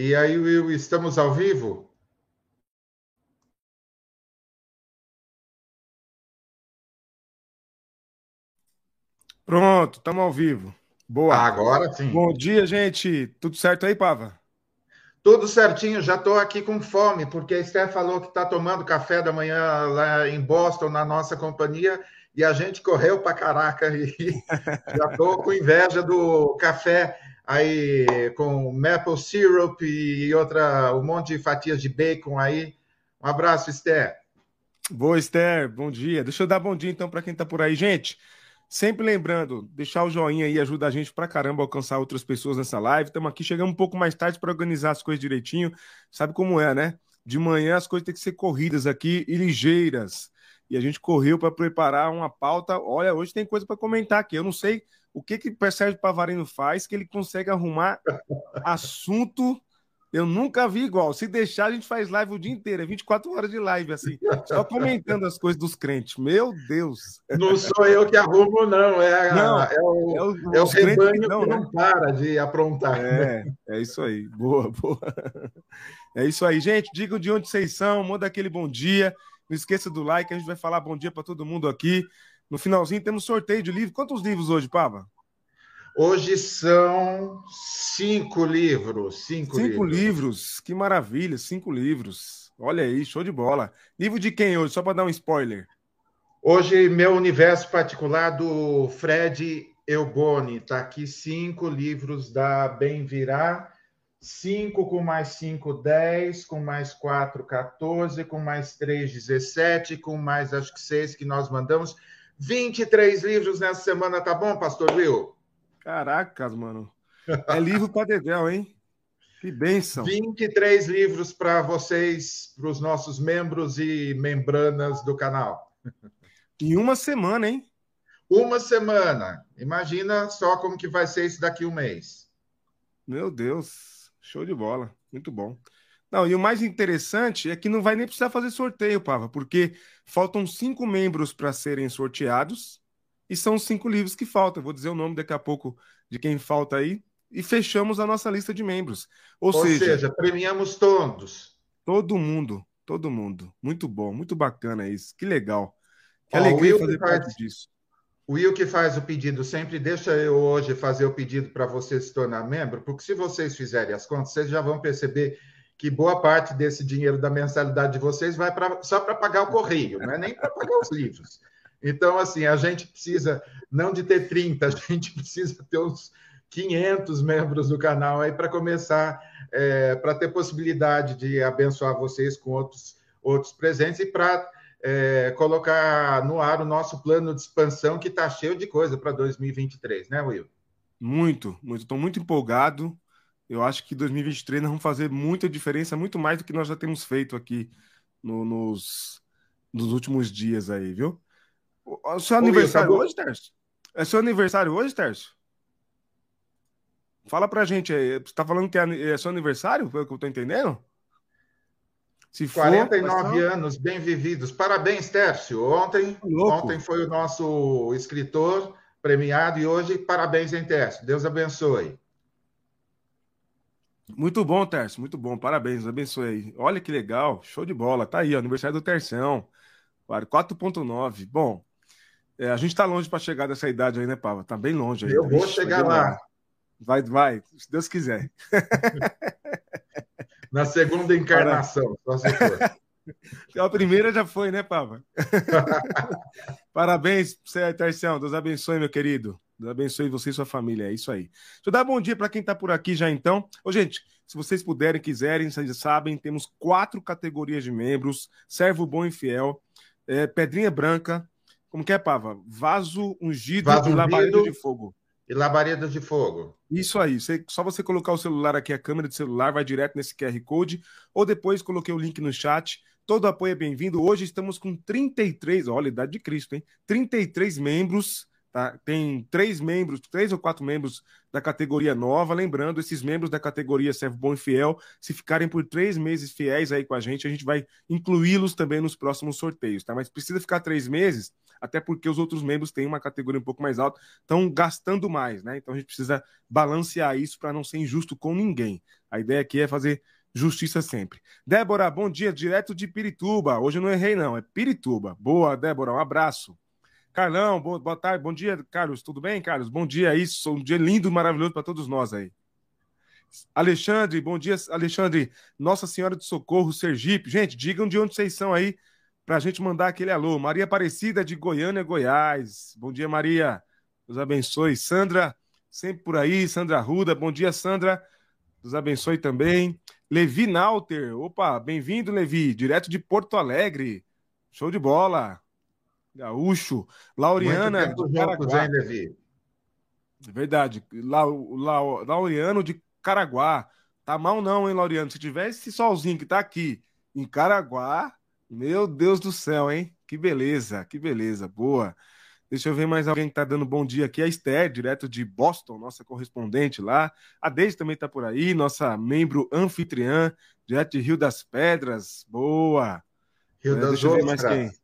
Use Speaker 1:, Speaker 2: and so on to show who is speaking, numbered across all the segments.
Speaker 1: E aí, Will, estamos ao vivo?
Speaker 2: Pronto, estamos ao vivo. Boa.
Speaker 1: Agora sim.
Speaker 2: Bom dia, gente. Tudo certo aí, Pava?
Speaker 1: Tudo certinho, já estou aqui com fome, porque a Esther falou que está tomando café da manhã lá em Boston, na nossa companhia, e a gente correu para caraca e já estou com inveja do café aí com maple syrup e outra, um monte de fatias de bacon aí. Um abraço, Esther.
Speaker 2: Boa, Esther. Bom dia. Deixa eu dar bom dia então para quem está por aí, gente. Sempre lembrando, deixar o joinha aí ajuda a gente pra caramba a alcançar outras pessoas nessa live. Estamos aqui chegando um pouco mais tarde para organizar as coisas direitinho. Sabe como é, né? De manhã as coisas têm que ser corridas aqui e ligeiras. E a gente correu para preparar uma pauta. Olha, hoje tem coisa para comentar aqui. Eu não sei o que que o Sérgio Pavarino faz que ele consegue arrumar assunto eu nunca vi igual. Se deixar, a gente faz live o dia inteiro, é 24 horas de live, assim, só comentando as coisas dos crentes. Meu Deus!
Speaker 1: Não sou eu que arrumo, não. É, a, não, é o, é o, é o rebanho que não, que não né? para de aprontar.
Speaker 2: É, é isso aí. Boa, boa. É isso aí, gente. Digam de onde vocês são, manda aquele bom dia. Não esqueça do like, a gente vai falar bom dia para todo mundo aqui. No finalzinho temos sorteio de livro. Quantos livros hoje, Pava?
Speaker 1: Hoje são cinco livros. Cinco,
Speaker 2: cinco livros. livros. que maravilha, cinco livros. Olha aí, show de bola. Livro de quem hoje? Só para dar um spoiler.
Speaker 1: Hoje, meu universo particular do Fred Euboni. Está aqui cinco livros da Bem Virá. Cinco com mais cinco, dez, com mais quatro, 14, com mais três, 17, com mais acho que seis que nós mandamos. 23 livros nessa semana, tá bom, Pastor Will?
Speaker 2: Caracas, mano. É livro para Dedéu, hein? Que bênção.
Speaker 1: 23 livros para vocês, para os nossos membros e membranas do canal.
Speaker 2: Em uma semana, hein?
Speaker 1: Uma semana. Imagina só como que vai ser isso daqui um mês.
Speaker 2: Meu Deus, show de bola. Muito bom. Não, e o mais interessante é que não vai nem precisar fazer sorteio, Pava, porque faltam cinco membros para serem sorteados e são os cinco livros que faltam. vou dizer o nome daqui a pouco de quem falta aí. E fechamos a nossa lista de membros. Ou, Ou seja, seja,
Speaker 1: premiamos todos.
Speaker 2: Todo mundo, todo mundo. Muito bom, muito bacana isso. Que legal. Que Ó, alegria fazer faz, parte disso.
Speaker 1: O Will que faz o pedido sempre deixa eu hoje fazer o pedido para você se tornar membro, porque se vocês fizerem as contas, vocês já vão perceber que boa parte desse dinheiro da mensalidade de vocês vai pra, só para pagar o correio, não é nem para pagar os livros. Então, assim, a gente precisa não de ter 30, a gente precisa ter uns 500 membros do canal aí para começar, é, para ter possibilidade de abençoar vocês com outros, outros presentes e para é, colocar no ar o nosso plano de expansão que está cheio de coisa para 2023, né, Will?
Speaker 2: Muito, muito. Estou muito empolgado. Eu acho que 2023 nós vamos fazer muita diferença, muito mais do que nós já temos feito aqui no, nos, nos últimos dias aí, viu? O seu aniversário hoje, Tércio? É seu aniversário hoje, Tércio? Fala pra gente aí. Você tá falando que é, é seu aniversário? Foi o que eu tô entendendo?
Speaker 1: Se 49 for, anos, bem vividos. Parabéns, Tércio. Ontem, tá ontem foi o nosso escritor premiado e hoje, parabéns, hein, Tércio. Deus abençoe.
Speaker 2: Muito bom, Tércio. Muito bom. Parabéns, abençoe. Olha que legal. Show de bola. Tá aí, ó, aniversário do Terção. 4.9. Bom, é, a gente está longe para chegar dessa idade aí, né, Pava? Tá bem longe aí.
Speaker 1: Eu vou chegar lá.
Speaker 2: Vai, vai, se Deus quiser.
Speaker 1: Na segunda encarnação, só se for.
Speaker 2: A primeira já foi, né, Pava? Parabéns Tercião. Deus abençoe, meu querido. Deus abençoe você e sua família. É isso aí. Deixa eu dar bom dia para quem está por aqui já, então. Ô, gente, se vocês puderem, quiserem, vocês sabem, temos quatro categorias de membros: servo bom e fiel, é, pedrinha branca, como que é, Pava? Vaso ungido
Speaker 1: Vaso
Speaker 2: e
Speaker 1: labareda
Speaker 2: de fogo.
Speaker 1: E labareda de fogo.
Speaker 2: Isso aí. Você, só você colocar o celular aqui, a câmera de celular, vai direto nesse QR Code. Ou depois coloquei o link no chat. Todo apoio é bem-vindo. Hoje estamos com 33, olha, idade de Cristo, hein? 33 membros, Tá? Tem três membros, três ou quatro membros da categoria nova. Lembrando, esses membros da categoria Servo Bom e Fiel, se ficarem por três meses fiéis aí com a gente, a gente vai incluí-los também nos próximos sorteios, tá? Mas precisa ficar três meses, até porque os outros membros têm uma categoria um pouco mais alta, estão gastando mais, né? Então a gente precisa balancear isso para não ser injusto com ninguém. A ideia aqui é fazer justiça sempre. Débora, bom dia, direto de Pirituba. Hoje eu não errei, não, é Pirituba. Boa, Débora, um abraço. Carlão, boa, tarde, bom dia, Carlos. Tudo bem, Carlos? Bom dia aí, um dia lindo, maravilhoso para todos nós aí. Alexandre, bom dia, Alexandre. Nossa Senhora de Socorro, Sergipe. Gente, digam de onde vocês são aí para a gente mandar aquele alô. Maria Aparecida de Goiânia, Goiás. Bom dia, Maria. Deus abençoe. Sandra, sempre por aí. Sandra Ruda, bom dia, Sandra. Deus abençoe também. Levi Nauter, opa, bem-vindo, Levi, direto de Porto Alegre. Show de bola. Gaúcho. Laureana.
Speaker 1: Muito tempo juntos, hein, Levi?
Speaker 2: Verdade. La, La, Laureano de Caraguá. Tá mal não, hein, Laureano? Se tivesse esse solzinho que tá aqui em Caraguá, meu Deus do céu, hein? Que beleza, que beleza. Boa. Deixa eu ver mais alguém que tá dando bom dia aqui. A Esther, direto de Boston, nossa correspondente lá. A Deise também tá por aí, nossa membro anfitriã, direto de Rio das Pedras. Boa.
Speaker 1: Rio é, das Ostras.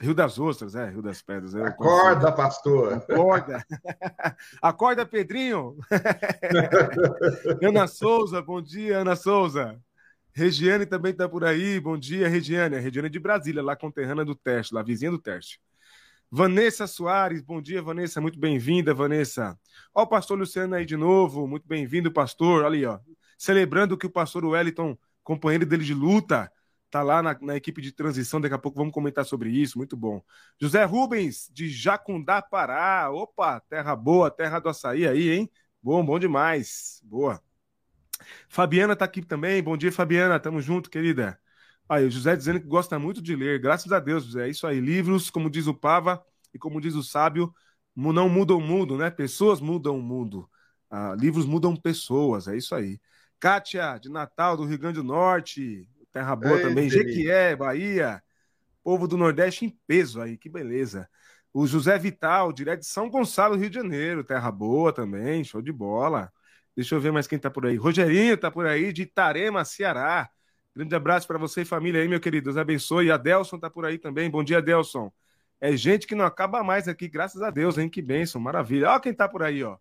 Speaker 2: Rio das Ostras, é, Rio das Pedras.
Speaker 1: Acorda, pastor.
Speaker 2: Acorda. Acorda, Pedrinho. Ana Souza, bom dia, Ana Souza. Regiane também está por aí. Bom dia, Regiane. A Regiane é de Brasília, lá conterrânea do teste, lá vizinha do teste. Vanessa Soares, bom dia, Vanessa. Muito bem-vinda, Vanessa. Ó, o pastor Luciano aí de novo. Muito bem-vindo, pastor. Aí, ó. Celebrando que o pastor Wellington, companheiro dele de luta, tá lá na, na, equipe de transição, daqui a pouco vamos comentar sobre isso, muito bom. José Rubens, de Jacundá, Pará, opa, terra boa, terra do açaí aí, hein? Bom, bom demais, boa. Fabiana tá aqui também, bom dia, Fabiana, tamo junto, querida. Aí, o José dizendo que gosta muito de ler, graças a Deus, José, é isso aí, livros, como diz o Pava, e como diz o sábio, não mudam o mundo, né? Pessoas mudam o mundo. Ah, livros mudam pessoas, é isso aí. Kátia, de Natal, do Rio Grande do Norte, Terra boa Ei, também. Jequié, Bahia. Povo do Nordeste em peso aí, que beleza. O José Vital, direto de São Gonçalo, Rio de Janeiro. Terra boa também, show de bola. Deixa eu ver mais quem tá por aí. Rogerinho tá por aí, de Itarema, Ceará. Grande abraço para você e família aí, meu querido. Deus abençoe. E a Delson tá por aí também. Bom dia, Delson. É gente que não acaba mais aqui, graças a Deus, hein? Que bênção, maravilha. Ó quem tá por aí, ó.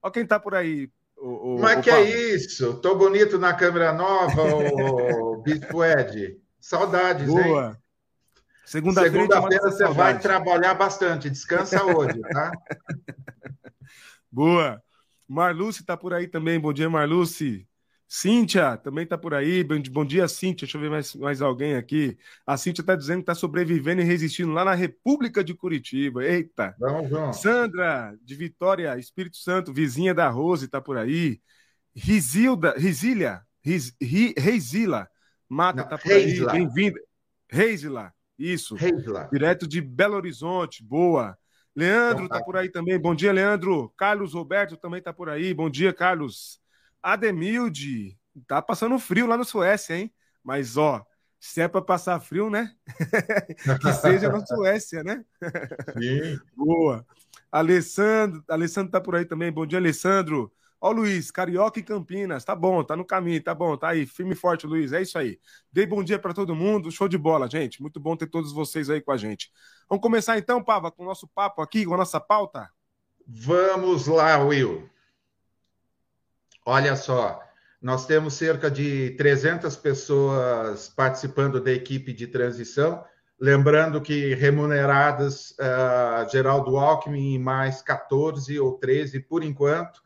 Speaker 2: Ó quem tá por aí.
Speaker 1: O, o, Mas que Paulo. é isso? Tô bonito na câmera nova, o Bispo Ed. Saudades, Boa. hein?
Speaker 2: Segunda-feira
Speaker 1: Segunda você vai trabalhar bastante. Descansa hoje, tá?
Speaker 2: Boa. Marluce tá por aí também. Bom dia, Marluce. Cíntia também tá por aí. Bom dia, Cíntia. Deixa eu ver mais, mais alguém aqui. A Cíntia tá dizendo que tá sobrevivendo e resistindo lá na República de Curitiba. Eita.
Speaker 1: Vamos.
Speaker 2: Sandra, de Vitória, Espírito Santo, vizinha da Rose, tá por aí. Risilda, Risília, Riz, Reisila, Mata, Não, tá por aí. Bem-vinda. Reisila, isso. Reisila. Direto de Belo Horizonte, boa. Leandro tá por aí também. Bom dia, Leandro. Carlos Roberto também tá por aí. Bom dia, Carlos. Ademilde, tá passando frio lá na Suécia, hein? Mas, ó, se é para passar frio, né? que seja na Suécia, né?
Speaker 1: Sim.
Speaker 2: Boa. Alessandro, Alessandro tá por aí também. Bom dia, Alessandro. Ó, Luiz, Carioca e Campinas, tá bom, tá no caminho, tá bom, tá aí, firme e forte, Luiz, é isso aí. Dei bom dia para todo mundo, show de bola, gente. Muito bom ter todos vocês aí com a gente. Vamos começar então, Pava, com o nosso papo aqui, com a nossa pauta?
Speaker 1: Vamos lá, Will. Olha só, nós temos cerca de 300 pessoas participando da equipe de transição. Lembrando que remuneradas, uh, Geraldo Alckmin mais 14 ou 13 por enquanto.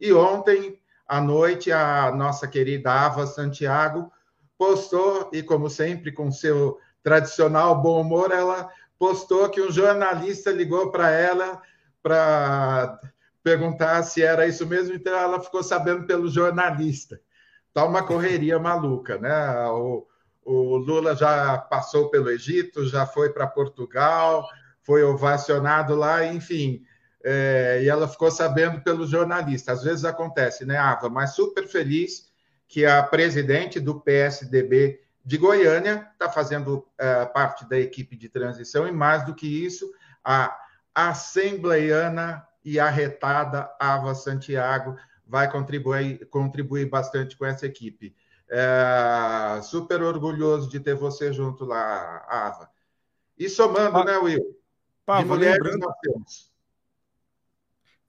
Speaker 1: E ontem à noite, a nossa querida Ava Santiago postou, e como sempre, com seu tradicional bom humor, ela postou que um jornalista ligou para ela para perguntar se era isso mesmo, então ela ficou sabendo pelo jornalista. Tá uma correria maluca, né? O, o Lula já passou pelo Egito, já foi para Portugal, foi ovacionado lá, enfim. É, e ela ficou sabendo pelo jornalista. Às vezes acontece, né, Ava? Mas super feliz que a presidente do PSDB de Goiânia está fazendo é, parte da equipe de transição, e mais do que isso, a assembleiana e arretada Ava Santiago vai contribuir, contribuir bastante com essa equipe. É, super orgulhoso de ter você junto lá, Ava. E somando, ah, né, Will?
Speaker 2: Pá, de mulheres lembrando... nós temos.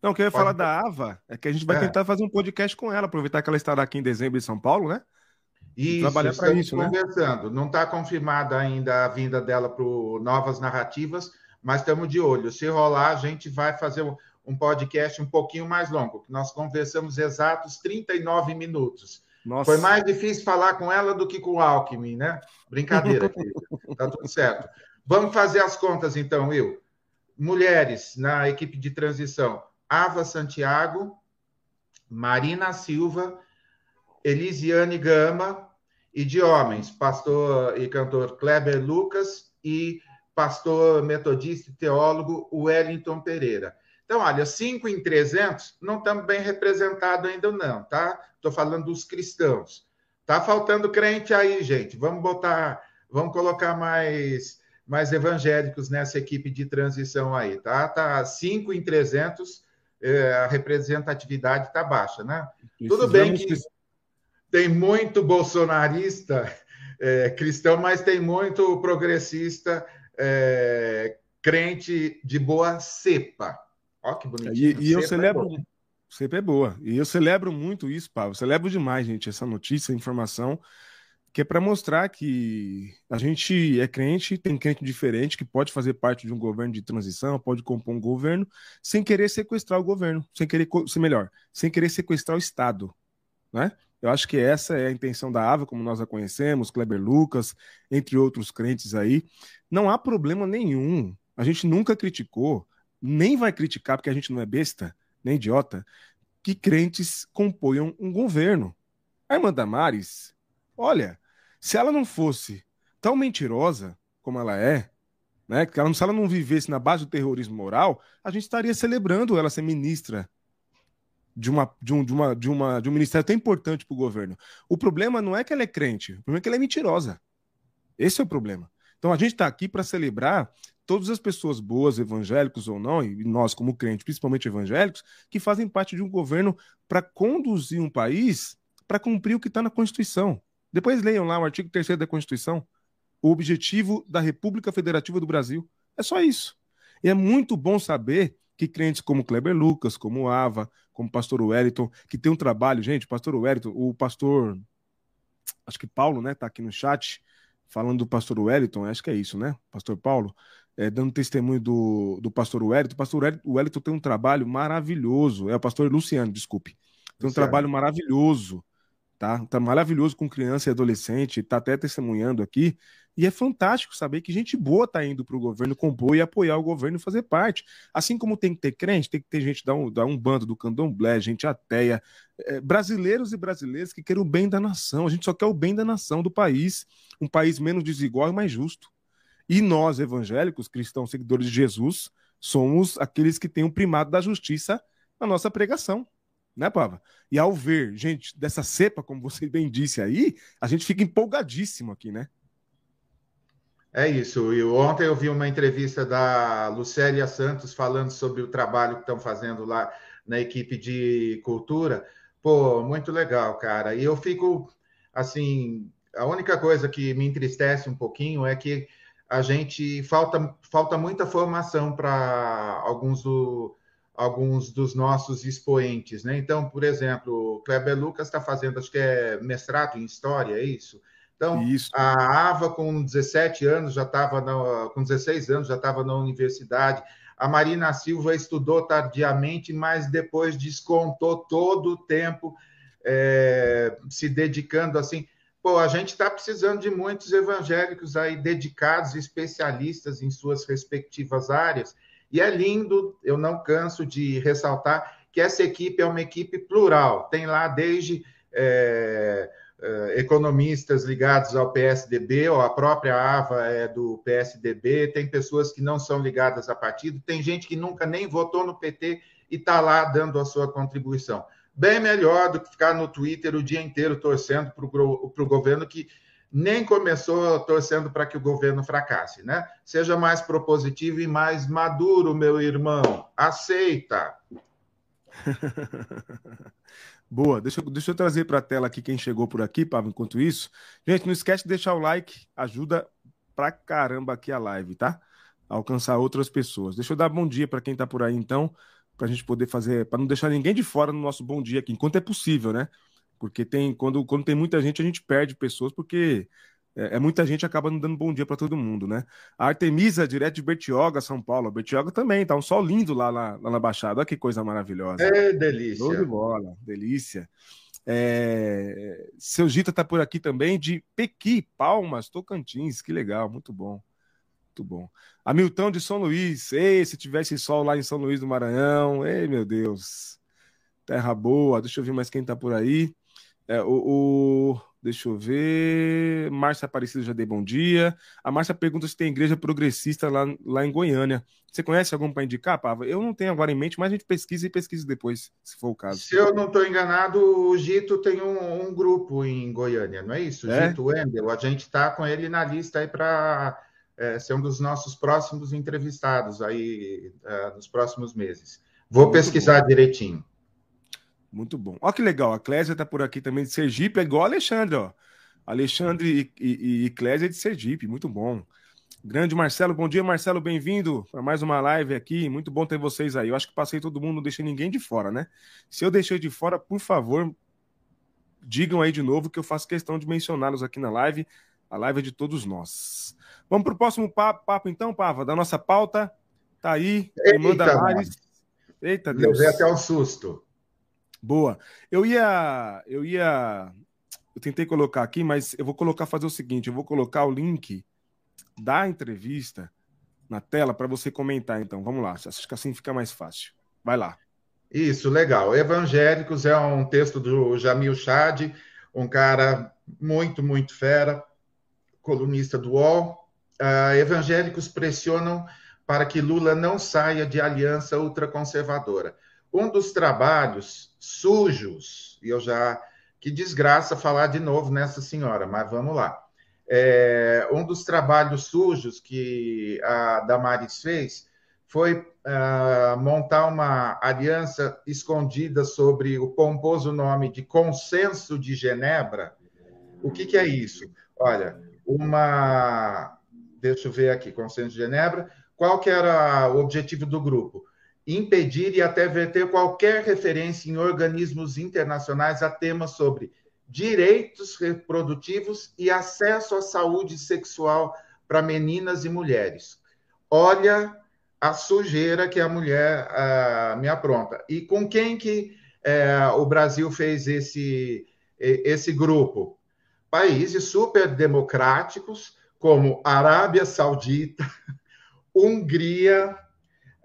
Speaker 2: Não, o que eu ia Pode... falar da Ava é que a gente vai é. tentar fazer um podcast com ela, aproveitar que ela estará aqui em dezembro em São Paulo, né?
Speaker 1: Isso, trabalhar para isso, né? conversando. Né? Não está confirmada ainda a vinda dela para Novas Narrativas, mas estamos de olho. Se rolar, a gente vai fazer um podcast um pouquinho mais longo, que nós conversamos exatos 39 minutos. Nossa. Foi mais difícil falar com ela do que com o Alckmin, né? Brincadeira, querida. Tá tudo certo. Vamos fazer as contas, então, Will. Mulheres na equipe de transição: Ava Santiago, Marina Silva, Elisiane Gama, e de homens, pastor e cantor Kleber Lucas e pastor metodista e teólogo Wellington Pereira. Então, olha, 5 em 300 não estamos bem representados ainda não, tá? Estou falando dos cristãos. Tá faltando crente aí, gente. Vamos botar, vamos colocar mais mais evangélicos nessa equipe de transição aí, tá? Tá 5 em 300, é, a representatividade está baixa, né? Tudo bem que tem muito bolsonarista é, cristão, mas tem muito progressista é, crente de boa cepa. Ó, que bonitinho.
Speaker 2: E, e eu é celebro. É cepa é boa. E eu celebro muito isso, Paulo. celebro demais, gente, essa notícia, informação, que é para mostrar que a gente é crente, tem crente diferente, que pode fazer parte de um governo de transição, pode compor um governo, sem querer sequestrar o governo, sem querer, ser melhor, sem querer sequestrar o Estado. Né? Eu acho que essa é a intenção da Ava, como nós a conhecemos, Kleber Lucas, entre outros crentes aí. Não há problema nenhum. A gente nunca criticou, nem vai criticar, porque a gente não é besta, nem idiota, que crentes componham um governo. A irmã Damares, olha, se ela não fosse tão mentirosa como ela é, né, que ela, se ela não vivesse na base do terrorismo moral, a gente estaria celebrando ela ser ministra de, uma, de, um, de, uma, de, uma, de um ministério tão importante para o governo. O problema não é que ela é crente, o problema é que ela é mentirosa. Esse é o problema. Então a gente está aqui para celebrar todas as pessoas boas, evangélicos ou não, e nós como crentes, principalmente evangélicos, que fazem parte de um governo para conduzir um país para cumprir o que está na Constituição. Depois leiam lá o artigo 3 da Constituição, o objetivo da República Federativa do Brasil. É só isso. E é muito bom saber que crentes como Kleber Lucas, como Ava, como pastor Wellington, que tem um trabalho, gente, pastor Wellington, o pastor, acho que Paulo, né, tá aqui no chat, falando do pastor Wellington, acho que é isso, né, pastor Paulo, é, dando testemunho do, do pastor Wellington, o pastor Wellington tem um trabalho maravilhoso, é o pastor Luciano, desculpe, tem um Luciano. trabalho maravilhoso, tá? Tá maravilhoso com criança e adolescente, tá até testemunhando aqui. E é fantástico saber que gente boa tá indo para o governo compor e apoiar o governo e fazer parte. Assim como tem que ter crente, tem que ter gente da um, da um bando, do candomblé, gente ateia, é, brasileiros e brasileiras que querem o bem da nação. A gente só quer o bem da nação, do país, um país menos desigual e mais justo. E nós, evangélicos, cristãos, seguidores de Jesus, somos aqueles que têm o primado da justiça na nossa pregação né, Pava? E ao ver gente dessa cepa, como você bem disse aí, a gente fica empolgadíssimo aqui, né?
Speaker 1: É isso. E ontem eu vi uma entrevista da Lucélia Santos falando sobre o trabalho que estão fazendo lá na equipe de cultura. Pô, muito legal, cara. E eu fico assim, a única coisa que me entristece um pouquinho é que a gente falta falta muita formação para alguns do, alguns dos nossos expoentes, né? Então, por exemplo, o Kleber Lucas está fazendo, acho que é mestrado em História, é isso? Então, isso. a Ava, com 17 anos, já estava, com 16 anos, já estava na universidade. A Marina Silva estudou tardiamente, mas depois descontou todo o tempo é, se dedicando assim. Pô, a gente está precisando de muitos evangélicos aí dedicados, especialistas em suas respectivas áreas. E é lindo, eu não canso de ressaltar que essa equipe é uma equipe plural. Tem lá desde é, é, economistas ligados ao PSDB, ou a própria AVA é do PSDB, tem pessoas que não são ligadas a partido, tem gente que nunca nem votou no PT e está lá dando a sua contribuição. Bem melhor do que ficar no Twitter o dia inteiro torcendo para o governo que nem começou torcendo para que o governo fracasse, né? Seja mais propositivo e mais maduro, meu irmão. Aceita.
Speaker 2: Boa, deixa, eu, deixa eu trazer para a tela aqui quem chegou por aqui, Pablo, enquanto isso. Gente, não esquece de deixar o like, ajuda pra caramba aqui a live, tá? alcançar outras pessoas. Deixa eu dar bom dia para quem está por aí, então, para a gente poder fazer, para não deixar ninguém de fora no nosso bom dia aqui, enquanto é possível, né? Porque tem quando, quando tem muita gente, a gente perde pessoas, porque é, é muita gente acaba não dando bom dia para todo mundo, né? A Artemisa, direto de Bertioga, São Paulo. Bertioga também, tá um sol lindo lá, lá, lá na Baixada. Olha que coisa maravilhosa.
Speaker 1: É delícia.
Speaker 2: Show de bola, delícia. É... Seu Gita tá por aqui também, de Pequi, Palmas, Tocantins. Que legal, muito bom. Muito bom. Hamilton de São Luís. Ei, se tivesse sol lá em São Luís do Maranhão. Ei, meu Deus. Terra boa. Deixa eu ver mais quem tá por aí. É, o, o, Deixa eu ver. Márcia Aparecida já dei bom dia. A Márcia pergunta se tem igreja progressista lá, lá em Goiânia. Você conhece algum para indicar, Pava? Eu não tenho agora em mente, mas a gente pesquisa e pesquisa depois, se for o caso.
Speaker 1: Se eu não estou enganado, o Gito tem um, um, grupo em Goiânia, não é isso? É? Gito Wendel. A gente está com ele na lista aí para é, ser um dos nossos próximos entrevistados aí é, nos próximos meses. Vou Muito pesquisar bom. direitinho.
Speaker 2: Muito bom. Olha que legal, a Clésia está por aqui também de Sergipe, é igual a Alexandre, ó. Alexandre e, e, e Clésia de Sergipe, muito bom. Grande Marcelo, bom dia, Marcelo, bem-vindo para mais uma live aqui. Muito bom ter vocês aí. Eu acho que passei todo mundo, não deixei ninguém de fora, né? Se eu deixei de fora, por favor, digam aí de novo que eu faço questão de mencioná-los aqui na live. A live é de todos nós. Vamos para o próximo papo, papo, então, Pava, da nossa pauta. Tá aí,
Speaker 1: Eita, manda Eita, Deus. Deu até um susto.
Speaker 2: Boa. Eu ia, eu ia, eu tentei colocar aqui, mas eu vou colocar fazer o seguinte, eu vou colocar o link da entrevista na tela para você comentar. Então, vamos lá. Acho que assim fica mais fácil. Vai lá.
Speaker 1: Isso, legal. Evangélicos é um texto do Jamil Chad, um cara muito, muito fera, colunista do UOL. Uh, evangélicos pressionam para que Lula não saia de aliança ultraconservadora. Um dos trabalhos sujos, e eu já. Que desgraça falar de novo nessa senhora, mas vamos lá. É, um dos trabalhos sujos que a Damares fez foi uh, montar uma aliança escondida sobre o pomposo nome de Consenso de Genebra. O que, que é isso? Olha, uma. Deixa eu ver aqui, Consenso de Genebra. Qual que era o objetivo do grupo? impedir e até verter qualquer referência em organismos internacionais a temas sobre direitos reprodutivos e acesso à saúde sexual para meninas e mulheres. Olha a sujeira que a mulher me apronta. E com quem que uh, o Brasil fez esse, esse grupo? Países super democráticos, como Arábia Saudita, Hungria,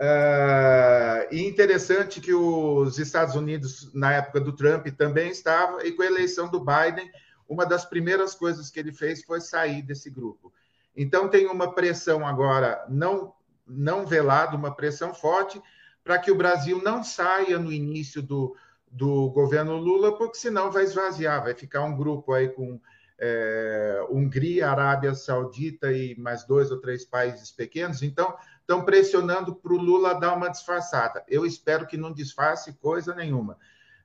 Speaker 1: Uh, e interessante que os Estados Unidos, na época do Trump, também estava, e com a eleição do Biden, uma das primeiras coisas que ele fez foi sair desse grupo. Então, tem uma pressão agora não, não velada, uma pressão forte, para que o Brasil não saia no início do, do governo Lula, porque senão vai esvaziar, vai ficar um grupo aí com é, Hungria, Arábia Saudita e mais dois ou três países pequenos. Então, estão pressionando para o Lula dar uma disfarçada. Eu espero que não disfarce coisa nenhuma.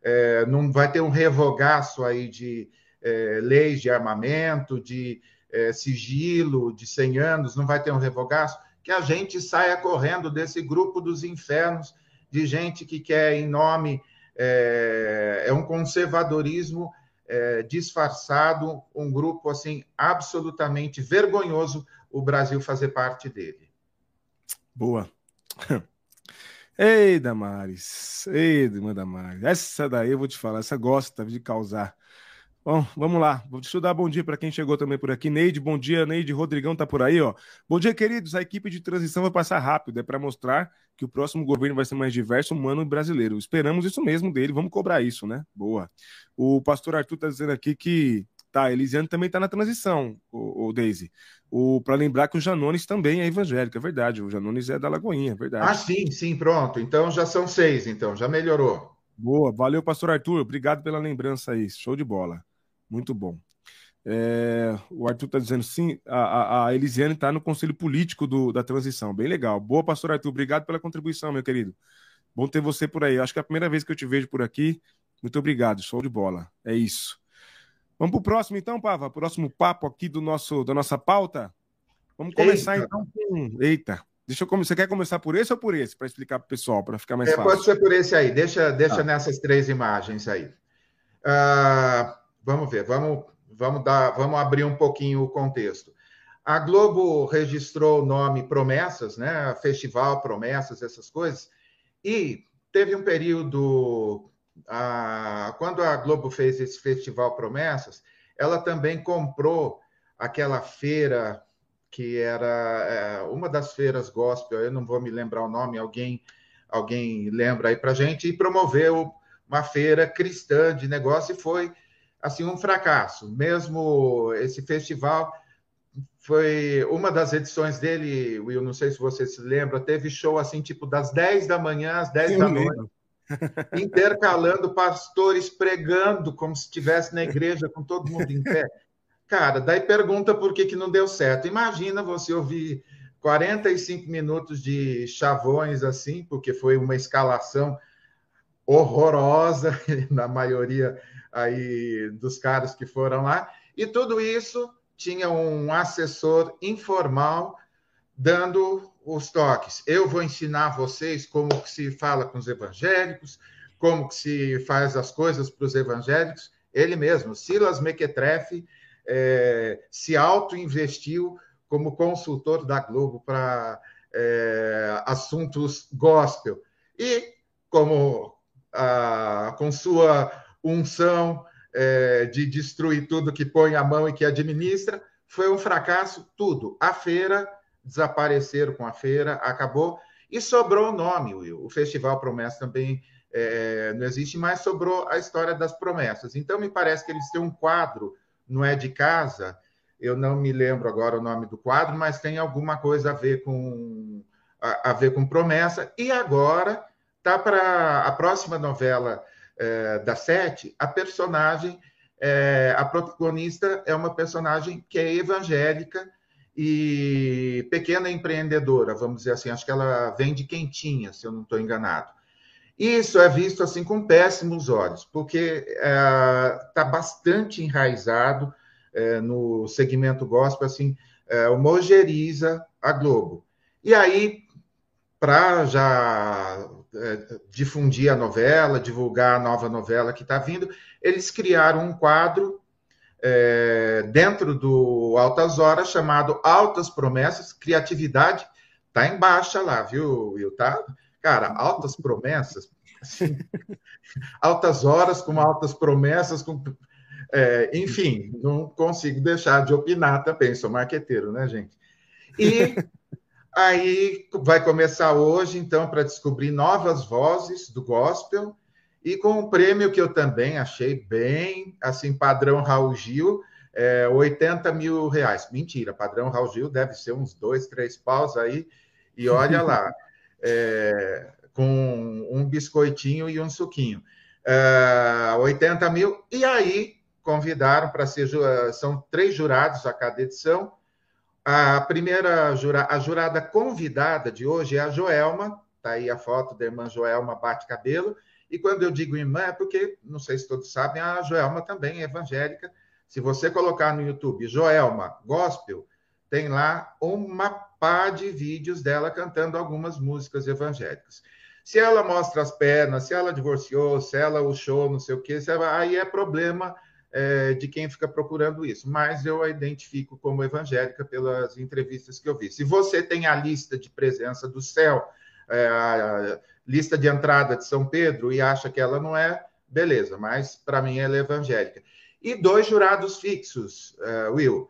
Speaker 1: É, não vai ter um revogaço aí de é, leis de armamento, de é, sigilo, de 100 anos, não vai ter um revogaço, que a gente saia correndo desse grupo dos infernos de gente que quer, em nome, é, é um conservadorismo é, disfarçado, um grupo assim absolutamente vergonhoso o Brasil fazer parte dele.
Speaker 2: Boa. Ei, Damares. Ei, irmã Damares. Essa daí eu vou te falar, essa gosta de causar. Bom, vamos lá. Deixa eu dar bom dia para quem chegou também por aqui. Neide, bom dia. Neide Rodrigão tá por aí, ó. Bom dia, queridos. A equipe de transição vai passar rápido. É para mostrar que o próximo governo vai ser mais diverso, humano e brasileiro. Esperamos isso mesmo dele. Vamos cobrar isso, né? Boa. O pastor Arthur tá dizendo aqui que Tá, Elisiane também está na transição, o, o Daisy. O, Para lembrar que o Janones também é evangélico, é verdade. O Janones é da Lagoinha, é verdade.
Speaker 1: Ah, sim, sim, pronto. Então já são seis, então, já melhorou.
Speaker 2: Boa, valeu, pastor Arthur. Obrigado pela lembrança aí. Show de bola. Muito bom. É, o Arthur está dizendo sim, a, a, Elisiane está no conselho político do, da transição. Bem legal. Boa, pastor Arthur. Obrigado pela contribuição, meu querido. Bom ter você por aí. Acho que é a primeira vez que eu te vejo por aqui. Muito obrigado. Show de bola. É isso. Vamos para o próximo, então, Pava? Próximo papo aqui do nosso, da nossa pauta. Vamos começar, Eita. então, com. Eita. Deixa eu começar. Você quer começar por esse ou por esse? Para explicar para o pessoal, para ficar mais é, fácil.
Speaker 1: Pode ser por esse aí. Deixa, deixa ah. nessas três imagens aí. Uh, vamos ver. Vamos, vamos, dar, vamos abrir um pouquinho o contexto. A Globo registrou o nome Promessas, né? Festival Promessas, essas coisas. E teve um período a, quando a Globo fez esse Festival Promessas, ela também comprou aquela feira que era é, uma das feiras gospel, eu não vou me lembrar o nome, alguém alguém lembra aí para gente, e promoveu uma feira cristã de negócio e foi assim um fracasso. Mesmo esse festival foi uma das edições dele, Will, não sei se você se lembra, teve show assim tipo das 10 da manhã às 10 Sim, da noite intercalando pastores pregando como se estivesse na igreja com todo mundo em pé. Cara, daí pergunta por que, que não deu certo. Imagina você ouvir 45 minutos de chavões assim, porque foi uma escalação horrorosa na maioria aí dos caras que foram lá, e tudo isso tinha um assessor informal dando os toques. Eu vou ensinar vocês como se fala com os evangélicos, como se faz as coisas para os evangélicos. Ele mesmo, Silas Mequetrefe, é, se auto-investiu como consultor da Globo para é, assuntos gospel. E, como a, com sua unção é, de destruir tudo que põe a mão e que administra, foi um fracasso tudo. A feira desapareceram com a feira, acabou, e sobrou o nome, Will. O Festival Promessa também é, não existe mais, sobrou a história das promessas. Então, me parece que eles têm um quadro, não é de casa, eu não me lembro agora o nome do quadro, mas tem alguma coisa a ver com a, a ver com promessa. E agora tá para a próxima novela é, da Sete, a personagem, é, a protagonista é uma personagem que é evangélica e pequena empreendedora, vamos dizer assim, acho que ela vende quentinha, se eu não estou enganado. Isso é visto assim com péssimos olhos, porque está é, bastante enraizado no segmento gospel, assim, é, a Globo. E aí, para já é, difundir a novela, divulgar a nova novela que está vindo, eles criaram um quadro é, dentro do Altas Horas chamado Altas Promessas, Criatividade, tá em baixa lá, viu, Will? Tá? Cara, altas promessas, assim, altas horas com altas promessas, com, é, enfim, não consigo deixar de opinar também, sou marqueteiro, né, gente? E aí vai começar hoje, então, para descobrir novas vozes do gospel, e com um prêmio que eu também achei bem, assim, padrão Raul Gil, é, 80 mil reais. Mentira, padrão Raul Gil deve ser uns dois, três paus aí, e olha lá, é, com um biscoitinho e um suquinho. É, 80 mil, e aí convidaram para ser, são três jurados a cada edição, a primeira jurada, a jurada convidada de hoje é a Joelma, tá aí a foto da irmã Joelma Bate Cabelo, e quando eu digo irmã, é porque, não sei se todos sabem, a Joelma também é evangélica. Se você colocar no YouTube Joelma Gospel, tem lá uma pá de vídeos dela cantando algumas músicas evangélicas. Se ela mostra as pernas, se ela divorciou, se ela o show, não sei o quê, ela, aí é problema é, de quem fica procurando isso. Mas eu a identifico como evangélica pelas entrevistas que eu vi. Se você tem a lista de presença do céu, é, a lista de entrada de São Pedro e acha que ela não é, beleza, mas para mim ela é evangélica. E dois jurados fixos, uh, Will,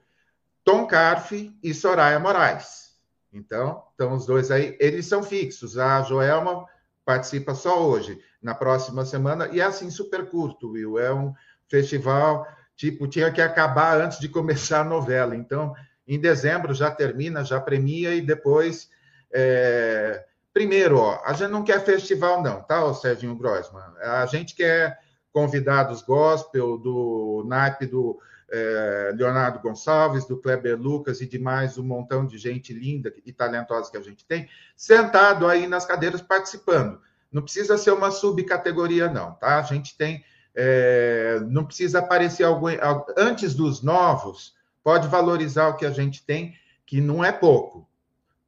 Speaker 1: Tom Carfe e Soraya Moraes. Então, estão os dois aí, eles são fixos. A Joelma participa só hoje, na próxima semana, e é assim super curto, Will. É um festival, tipo, tinha que acabar antes de começar a novela. Então, em dezembro já termina, já premia e depois é, Primeiro, ó, a gente não quer festival, não, tá, o Serginho Grossman? A gente quer convidados gospel do naipe do é, Leonardo Gonçalves, do Kleber Lucas e de mais um montão de gente linda e talentosa que a gente tem, sentado aí nas cadeiras participando. Não precisa ser uma subcategoria, não, tá? A gente tem. É, não precisa aparecer algum. Antes dos novos, pode valorizar o que a gente tem, que não é pouco,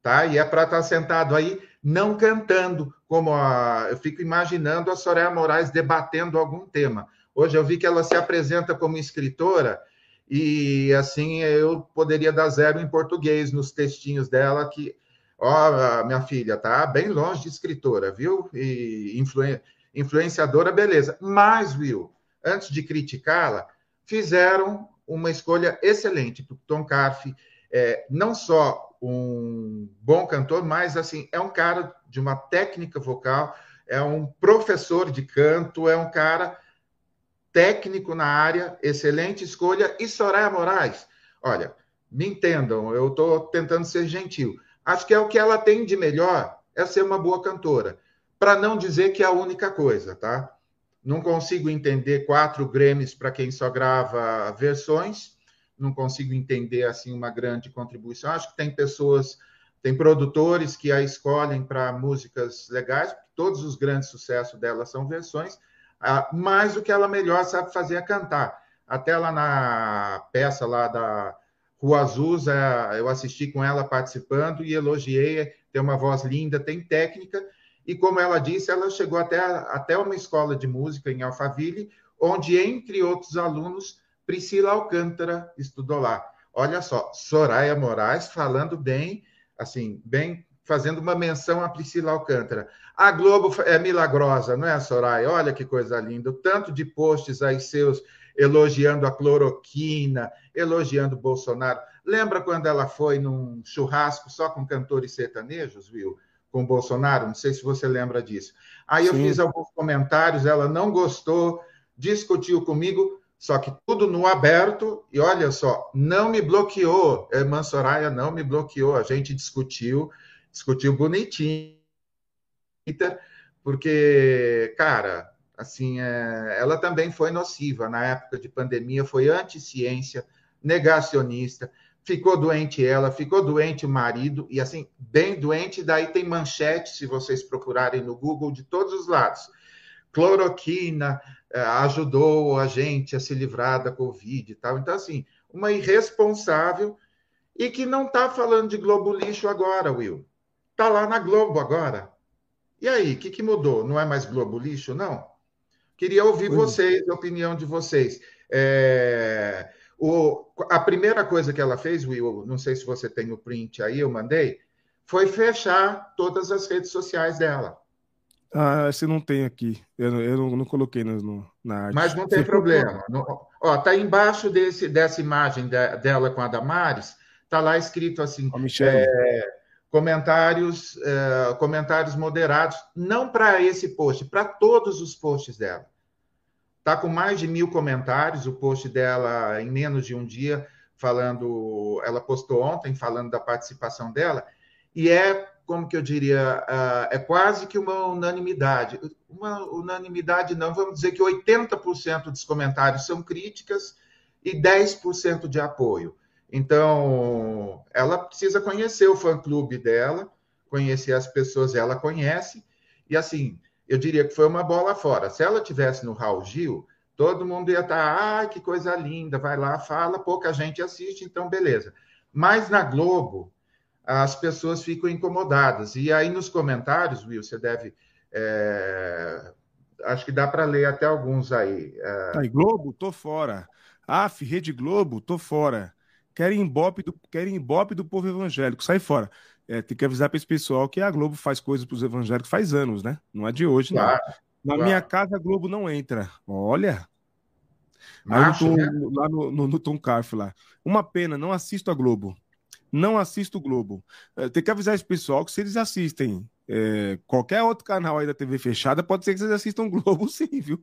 Speaker 1: tá? E é para estar tá sentado aí, não cantando, como a, eu fico imaginando a Soraya Moraes debatendo algum tema. Hoje eu vi que ela se apresenta como escritora e assim eu poderia dar zero em português nos textinhos dela que ó, minha filha tá bem longe de escritora, viu? E influen influenciadora, beleza. Mas, Will, antes de criticá-la, fizeram uma escolha excelente o Tom Carf, é, não só um bom cantor, mas assim é um cara de uma técnica vocal, é um professor de canto, é um cara técnico na área, excelente escolha. E Soraya Moraes, olha, me entendam, eu estou tentando ser gentil. Acho que é o que ela tem de melhor é ser uma boa cantora, para não dizer que é a única coisa, tá? Não consigo entender quatro Grêmios para quem só grava versões, não consigo entender assim uma grande contribuição. Acho que tem pessoas, tem produtores que a escolhem para músicas legais, todos os grandes sucessos dela são versões, ah, mas o que ela melhor sabe fazer é cantar. Até lá na peça lá da Rua Azusa, eu assisti com ela participando e elogiei, tem uma voz linda, tem técnica, e como ela disse, ela chegou até, até uma escola de música em Alphaville, onde, entre outros alunos, Priscila Alcântara estudou lá. Olha só, Soraya Moraes falando bem, assim, bem fazendo uma menção a Priscila Alcântara. A Globo é milagrosa, não é, Soraya? Olha que coisa linda. Tanto de posts aí seus elogiando a cloroquina, elogiando Bolsonaro. Lembra quando ela foi num churrasco só com cantores sertanejos, viu? Com Bolsonaro? Não sei se você lembra disso. Aí eu Sim. fiz alguns comentários, ela não gostou, discutiu comigo, só que tudo no aberto, e olha só, não me bloqueou, irmã Soraya não me bloqueou, a gente discutiu, discutiu bonitinho, porque, cara, assim, é, ela também foi nociva na época de pandemia, foi anti-ciência, negacionista, ficou doente ela, ficou doente o marido, e assim, bem doente, daí tem manchete, se vocês procurarem no Google, de todos os lados. Cloroquina é, ajudou a gente a se livrar da Covid e tal. Então, assim, uma irresponsável e que não está falando de Globo Lixo agora, Will. Está lá na Globo agora. E aí, o que, que, mudou? Não é mais Globo Lixo, não? Queria ouvir Oi. É. vocês, a opinião de vocês. É, o, a primeira coisa que ela fez, Will, não sei se você tem o print aí, eu mandei, foi fechar todas as redes sociais dela.
Speaker 2: Ah, você não tem aqui. Eu, eu não, não, coloquei no, no, na arte.
Speaker 1: Mas não tem você problema. No, ó, tá embaixo desse, dessa imagem de, dela com a Damares, tá lá escrito assim.
Speaker 2: É,
Speaker 1: comentários, uh, comentários moderados, não para esse post, para todos os posts dela. Está com mais de mil comentários, o post dela em menos de um dia, falando, ela postou ontem falando da participação dela, e é, como que eu diria, uh, é quase que uma unanimidade. Uma unanimidade não, vamos dizer que 80% dos comentários são críticas e 10% de apoio. Então, ela precisa conhecer o fã-clube dela, conhecer as pessoas ela conhece, e assim, eu diria que foi uma bola fora. Se ela tivesse no Raul Gil, todo mundo ia estar, tá, ah, que coisa linda, vai lá, fala, pouca gente assiste, então beleza. Mas na Globo, as pessoas ficam incomodadas. E aí nos comentários, Will, você deve. É... Acho que dá para ler até alguns aí.
Speaker 2: É... Aí, Globo, tô fora. AF, Rede Globo, tô fora querem ibope do, querem do povo evangélico. Sai fora. É, tem que avisar para esse pessoal que a Globo faz coisas para os evangélicos faz anos, né? Não é de hoje, claro, não. Na claro. minha casa, a Globo não entra. Olha. Macho, né? lá no, no, no Tom Carf lá. Uma pena, não assisto a Globo. Não assisto o Globo. É, tem que avisar esse pessoal que se eles assistem é, qualquer outro canal aí da TV fechada, pode ser que vocês assistam Globo sim, viu?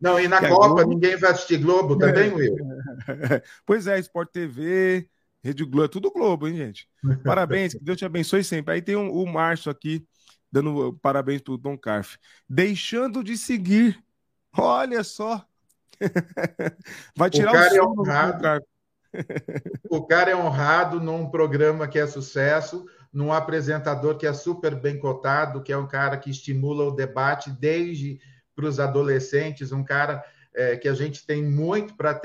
Speaker 1: Não, e na Copa Globo... ninguém vai assistir Globo também, é. Will?
Speaker 2: Pois é, Sport TV, Rede Globo, é tudo Globo, hein, gente? Parabéns, que Deus te abençoe sempre. Aí tem um, o Márcio aqui, dando parabéns pro Tom Carf. Deixando de seguir, olha só.
Speaker 1: Vai tirar o, cara o é honrado. o cara é honrado num programa que é sucesso, num apresentador que é super bem cotado, que é um cara que estimula o debate desde para os adolescentes, um cara é, que a gente tem muito para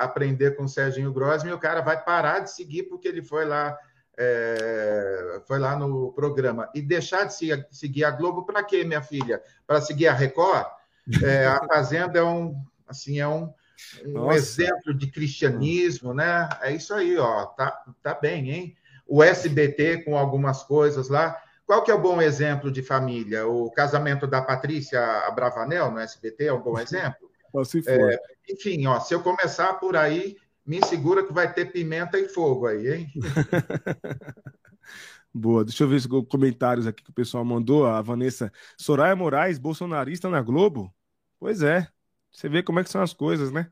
Speaker 1: aprender com o Serginho Grosman, e o cara vai parar de seguir porque ele foi lá é, foi lá no programa. E deixar de seguir a Globo para quê, minha filha? Para seguir a Record? É, a Fazenda é um, assim, é um, um exemplo de cristianismo, né? É isso aí, ó. Tá, tá bem, hein? O SBT com algumas coisas lá. Qual que é o bom exemplo de família? O casamento da Patrícia Abravanel no SBT é um bom exemplo?
Speaker 2: Se for. É,
Speaker 1: enfim, ó, se eu começar por aí, me segura que vai ter pimenta e fogo aí, hein?
Speaker 2: Boa, deixa eu ver os comentários aqui que o pessoal mandou. A Vanessa Soraya Moraes, bolsonarista na Globo? Pois é, você vê como é que são as coisas, né?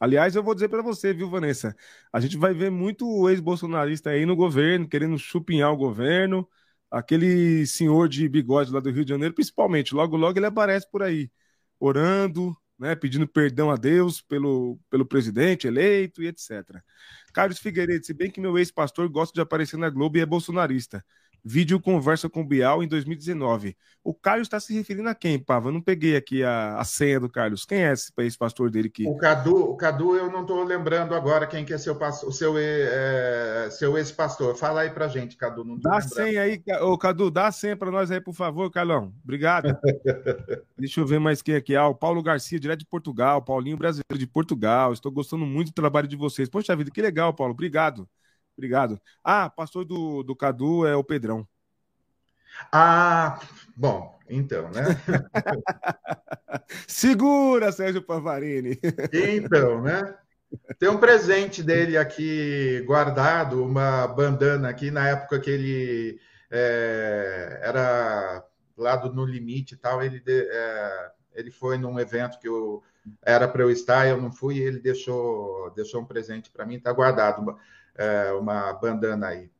Speaker 2: Aliás, eu vou dizer para você, viu, Vanessa? A gente vai ver muito ex-bolsonarista aí no governo, querendo chupinhar o governo. Aquele senhor de bigode lá do Rio de Janeiro, principalmente, logo, logo ele aparece por aí, orando, né, pedindo perdão a Deus pelo, pelo presidente eleito e etc. Carlos Figueiredo, se bem que meu ex-pastor gosta de aparecer na Globo e é bolsonarista. Vídeo conversa com o Bial em 2019. O Carlos está se referindo a quem, Pava? Eu não peguei aqui a, a senha do Carlos. Quem é esse ex-pastor dele aqui?
Speaker 1: O Cadu, o Cadu, eu não estou lembrando agora quem que é seu, o seu, é, seu ex-pastor. Fala aí pra gente, Cadu. Não
Speaker 2: dá a senha aí, ô, Cadu, dá a senha para nós aí, por favor, Carlão. Obrigado. Deixa eu ver mais quem aqui. Ah, o Paulo Garcia, direto de Portugal. Paulinho brasileiro de Portugal. Estou gostando muito do trabalho de vocês. Poxa vida, que legal, Paulo. Obrigado. Obrigado. Ah, pastor do, do Cadu é o Pedrão.
Speaker 1: Ah, bom, então, né?
Speaker 2: Segura, Sérgio Pavarini.
Speaker 1: Então, né? Tem um presente dele aqui guardado, uma bandana aqui, na época que ele é, era lá do No Limite e tal, ele, é, ele foi num evento que eu era para eu estar, eu não fui, e ele deixou, deixou um presente para mim, está guardado é, uma bandana aí.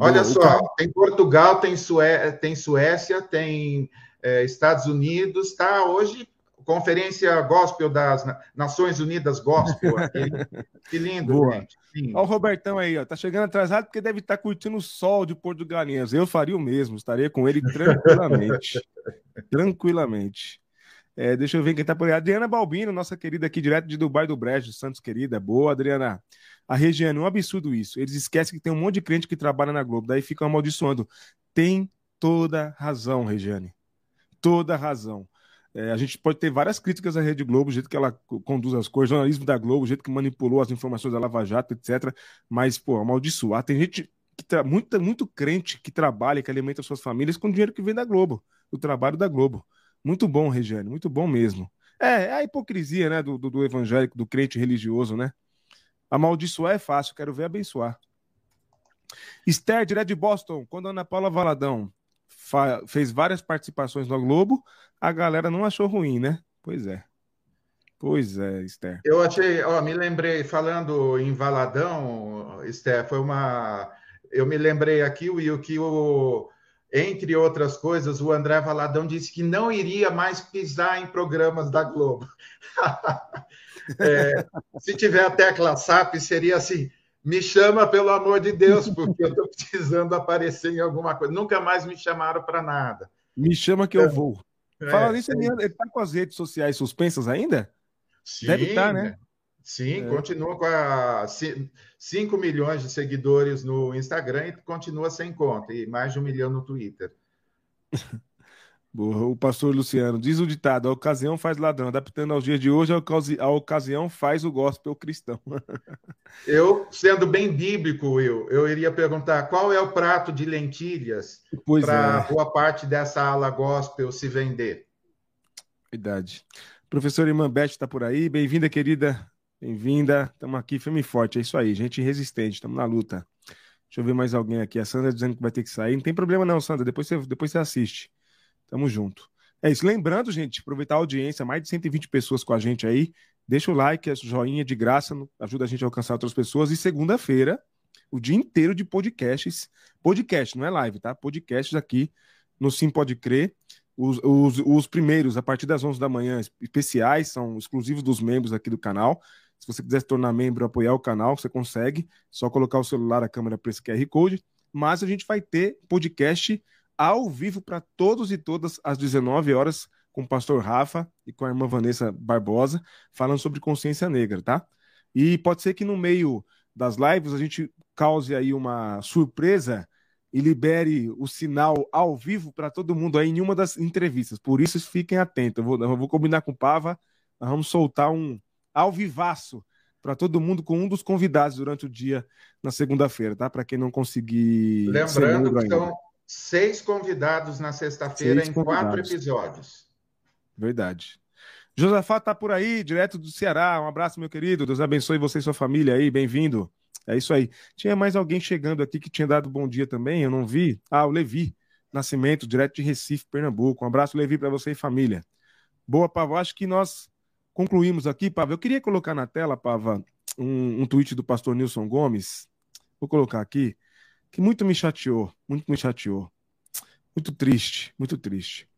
Speaker 1: Olha só, tem Portugal, tem, Sué tem Suécia, tem é, Estados Unidos, tá? Hoje, Conferência Gospel das Nações Unidas Gospel. que lindo, Boa. gente.
Speaker 2: Olha o Robertão aí, ó. Tá chegando atrasado porque deve estar tá curtindo o sol de Porto Galinhas. Eu faria o mesmo, estaria com ele tranquilamente. tranquilamente. É, deixa eu ver quem tá por aí. Adriana Balbino, nossa querida aqui, direto de Dubai do Brejo, Santos querida. Boa, Adriana. A Regiane, um absurdo isso. Eles esquecem que tem um monte de crente que trabalha na Globo, daí ficam amaldiçoando. Tem toda razão, Regiane. Toda razão. É, a gente pode ter várias críticas à Rede Globo, o jeito que ela conduz as coisas, jornalismo da Globo, o jeito que manipulou as informações da Lava Jato, etc. Mas, pô, amaldiçoar. Tem gente, que tra... muito, muito crente que trabalha, que alimenta suas famílias com dinheiro que vem da Globo, do trabalho da Globo. Muito bom, Regiane, muito bom mesmo. É, é a hipocrisia, né, do, do, do, evangélico, do crente religioso, né? Amaldiçoar é fácil, quero ver abençoar. Esther, direto de Boston, quando Ana Paula Valadão fez várias participações no Globo, a galera não achou ruim, né? Pois é. Pois é, Esther.
Speaker 1: Eu achei, ó, me lembrei, falando em Valadão, Esther, foi uma. Eu me lembrei aqui, o que o entre outras coisas, o André Valadão disse que não iria mais pisar em programas da Globo. é, se tiver a tecla SAP, seria assim: me chama pelo amor de Deus, porque eu estou precisando aparecer em alguma coisa. Nunca mais me chamaram para nada.
Speaker 2: Me chama que eu é. vou. É, Fala nisso, ele está com as redes sociais suspensas ainda?
Speaker 1: Sim, Deve estar, tá, né? Sim, é. continua com a 5 milhões de seguidores no Instagram e continua sem conta, e mais de um milhão no Twitter.
Speaker 2: Boa, o pastor Luciano diz o ditado: a ocasião faz ladrão. Adaptando aos dias de hoje, a, ocasi a ocasião faz o gospel cristão.
Speaker 1: eu, sendo bem bíblico, Will, eu iria perguntar qual é o prato de lentilhas para é. boa parte dessa ala gospel se vender.
Speaker 2: Verdade. Professor Irmã Beth está por aí. Bem-vinda, querida. Bem-vinda. Estamos aqui firme e forte. É isso aí, gente resistente. Estamos na luta. Deixa eu ver mais alguém aqui. A Sandra dizendo que vai ter que sair. Não tem problema não, Sandra. Depois você, depois você assiste. Tamo junto. É isso. Lembrando, gente, aproveitar a audiência. Mais de 120 pessoas com a gente aí. Deixa o like, a joinha de graça. Ajuda a gente a alcançar outras pessoas. E segunda-feira, o dia inteiro de podcasts. Podcast, não é live, tá? Podcasts aqui no Sim Pode Crer. Os, os, os, primeiros, a partir das 11 da manhã, especiais, são exclusivos dos membros aqui do canal. Se você quiser se tornar membro, apoiar o canal, você consegue. Só colocar o celular, a câmera para esse QR Code. Mas a gente vai ter podcast ao vivo para todos e todas às 19 horas com o pastor Rafa e com a irmã Vanessa Barbosa, falando sobre consciência negra, tá? E pode ser que no meio das lives a gente cause aí uma surpresa e libere o sinal ao vivo para todo mundo aí em uma das entrevistas. Por isso, fiquem atentos. Eu vou, eu vou combinar com o Pava, nós vamos soltar um ao vivaço para todo mundo com um dos convidados durante o dia na segunda-feira, tá? Para quem não conseguir.
Speaker 1: Lembrando que são seis convidados na sexta-feira em convidados. quatro episódios.
Speaker 2: Verdade. Josafá tá por aí, direto do Ceará. Um abraço, meu querido. Deus abençoe você e sua família aí. Bem-vindo. É isso aí. Tinha mais alguém chegando aqui que tinha dado bom dia também, eu não vi. Ah, o Levi Nascimento, direto de Recife, Pernambuco. Um abraço, Levi, para você e família. Boa, Pava. Acho que nós concluímos aqui, Pava. Eu queria colocar na tela, Pava, um, um tweet do pastor Nilson Gomes. Vou colocar aqui, que muito me chateou, muito me chateou. Muito triste, muito triste.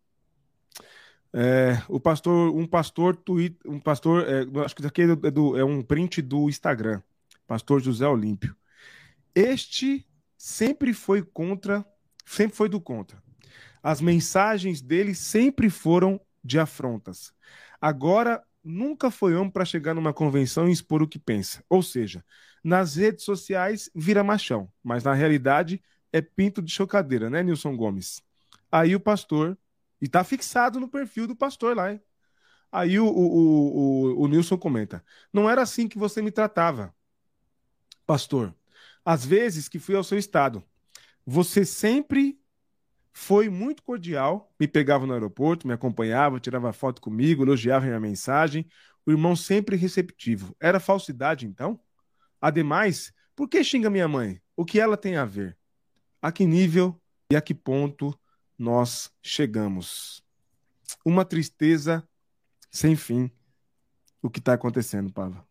Speaker 2: É, o pastor, um pastor, tweet, um pastor, é, acho que aqui é, do, é um print do Instagram pastor José Olímpio. Este sempre foi contra, sempre foi do contra. As mensagens dele sempre foram de afrontas. Agora, nunca foi homem para chegar numa convenção e expor o que pensa. Ou seja, nas redes sociais vira machão, mas na realidade é pinto de chocadeira, né, Nilson Gomes? Aí o pastor, e tá fixado no perfil do pastor lá, hein? Aí o, o, o, o, Nilson comenta: Não era assim que você me tratava pastor, às vezes que fui ao seu estado, você sempre foi muito cordial, me pegava no aeroporto, me acompanhava, tirava foto comigo, elogiava minha mensagem, o irmão sempre receptivo. Era falsidade, então? Ademais, por que xinga minha mãe? O que ela tem a ver? A que nível e a que ponto nós chegamos? Uma tristeza sem fim o que está acontecendo, Pava.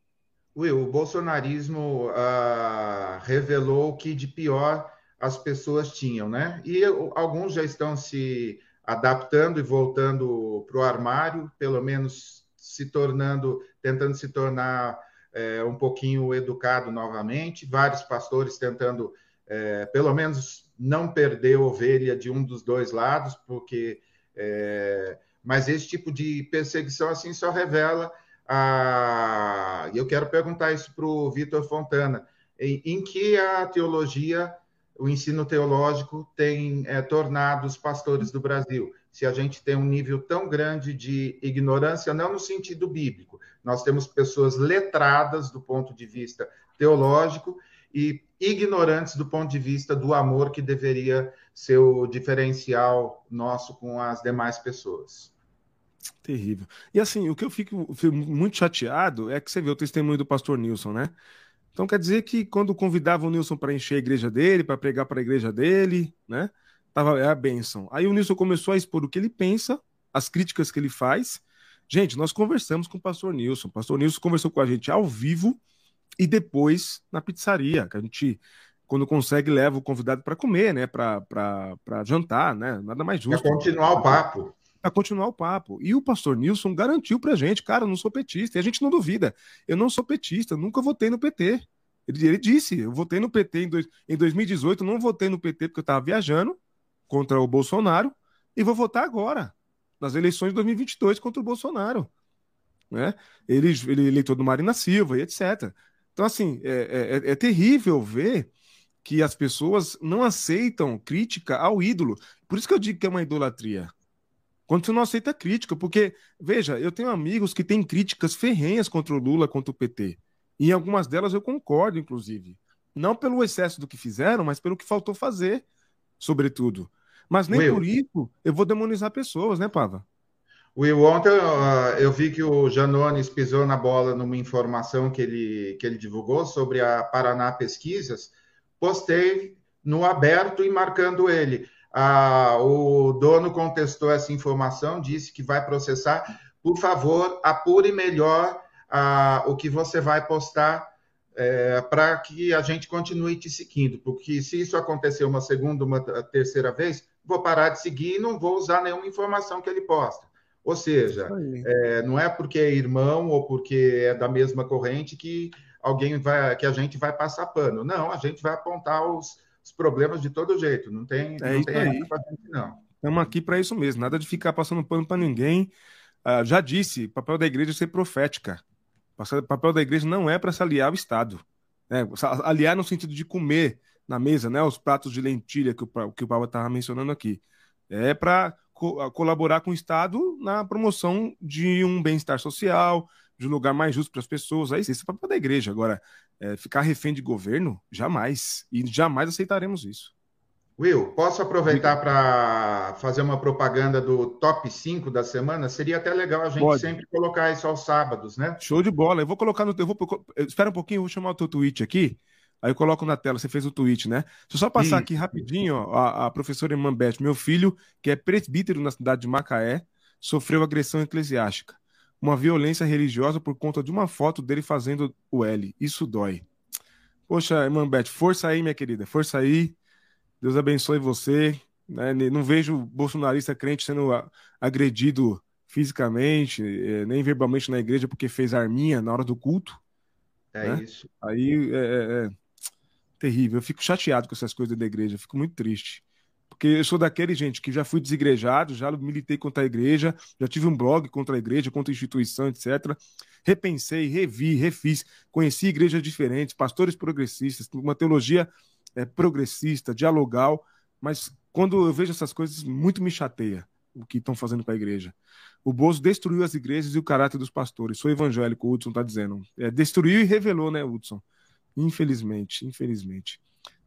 Speaker 1: Will, o bolsonarismo ah, revelou o que de pior as pessoas tinham, né? E alguns já estão se adaptando e voltando para o armário, pelo menos se tornando, tentando se tornar é, um pouquinho educado novamente. Vários pastores tentando, é, pelo menos, não perder ovelha de um dos dois lados, porque. É, mas esse tipo de perseguição assim só revela ah, eu quero perguntar isso para o Vitor Fontana. Em, em, que a teologia, o ensino teológico, tem é, tornado os pastores do Brasil? Se a gente tem um nível tão grande de ignorância, não no sentido bíblico, nós temos pessoas letradas do ponto de vista teológico e ignorantes do ponto de vista do amor que deveria ser o diferencial nosso com as demais pessoas.
Speaker 2: Terrível. E assim, o que eu fico, fico, muito chateado é que você vê o testemunho do pastor Nilson, né? Então quer dizer que quando convidava o Nilson para encher a igreja dele, para pregar para a igreja dele, né? Tava, é a bênção. Aí o Nilson começou a expor o que ele pensa, as críticas que ele faz. Gente, nós conversamos com o pastor Nilson. O pastor Nilson conversou com a gente ao vivo e depois na pizzaria, que a gente, quando consegue, leva o convidado para comer, né? Para jantar, né? Nada mais justo.
Speaker 1: Para continuar o papo
Speaker 2: a continuar o papo. E o pastor Nilson garantiu pra gente, cara, eu não sou petista. E a gente não duvida. Eu não sou petista, nunca votei no PT. Ele, ele disse, eu votei no PT em, dois, em 2018, não votei no PT porque eu estava viajando contra o Bolsonaro e vou votar agora, nas eleições de 2022 contra o Bolsonaro. Né? Ele, ele é eleitor do Marina Silva e etc. Então, assim, é, é, é terrível ver que as pessoas não aceitam crítica ao ídolo. Por isso que eu digo que é uma idolatria. Quando você não aceita crítica, porque, veja, eu tenho amigos que têm críticas ferrenhas contra o Lula, contra o PT. E em algumas delas eu concordo, inclusive. Não pelo excesso do que fizeram, mas pelo que faltou fazer, sobretudo. Mas nem Will. por isso eu vou demonizar pessoas, né, Pava?
Speaker 1: Will, ontem uh, eu vi que o Janones pisou na bola numa informação que ele, que ele divulgou sobre a Paraná Pesquisas. Postei no aberto e marcando ele. Ah, o dono contestou essa informação, disse que vai processar. Por favor, apure melhor ah, o que você vai postar é, para que a gente continue te seguindo, porque se isso acontecer uma segunda, uma terceira vez, vou parar de seguir e não vou usar nenhuma informação que ele posta. Ou seja, é, não é porque é irmão ou porque é da mesma corrente que alguém vai, que a gente vai passar pano. Não, a gente vai apontar os, os problemas de todo jeito. Não tem,
Speaker 2: é
Speaker 1: não tem
Speaker 2: aí. gente, não. Estamos aqui para isso mesmo, nada de ficar passando pano para ninguém. Uh, já disse, papel da igreja é ser profética. O papel da igreja não é para se aliar ao Estado. Né? Aliar no sentido de comer na mesa, né? Os pratos de lentilha que o, que o Papa estava mencionando aqui. É para co colaborar com o Estado na promoção de um bem-estar social, de um lugar mais justo para as pessoas. Aí, esse é papel da igreja. Agora, é, ficar refém de governo, jamais. E jamais aceitaremos isso.
Speaker 1: Will, posso aproveitar para fazer uma propaganda do top 5 da semana? Seria até legal a gente Pode. sempre colocar isso aos sábados, né?
Speaker 2: Show de bola. Eu vou colocar no. Eu vou, espera um pouquinho, eu vou chamar o teu tweet aqui. Aí eu coloco na tela, você fez o tweet, né? Deixa eu só passar Sim. aqui rapidinho, ó, a, a professora Beth, meu filho, que é presbítero na cidade de Macaé, sofreu agressão eclesiástica. Uma violência religiosa por conta de uma foto dele fazendo o L. Isso dói. Poxa, Beth, força aí, minha querida, força aí. Deus abençoe você. Né? Não vejo bolsonarista crente sendo agredido fisicamente, é, nem verbalmente na igreja porque fez arminha na hora do culto.
Speaker 1: É né? isso.
Speaker 2: Aí é, é, é, terrível. Eu fico chateado com essas coisas da igreja, fico muito triste. Porque eu sou daquele, gente, que já fui desigrejado, já militei contra a igreja, já tive um blog contra a igreja, contra a instituição, etc. Repensei, revi, refiz, conheci igrejas diferentes, pastores progressistas, uma teologia é, progressista, dialogal, mas quando eu vejo essas coisas, muito me chateia o que estão fazendo com a igreja. O Bozo destruiu as igrejas e o caráter dos pastores. Sou evangélico, o Hudson está dizendo. É, destruiu e revelou, né, Hudson? Infelizmente, infelizmente.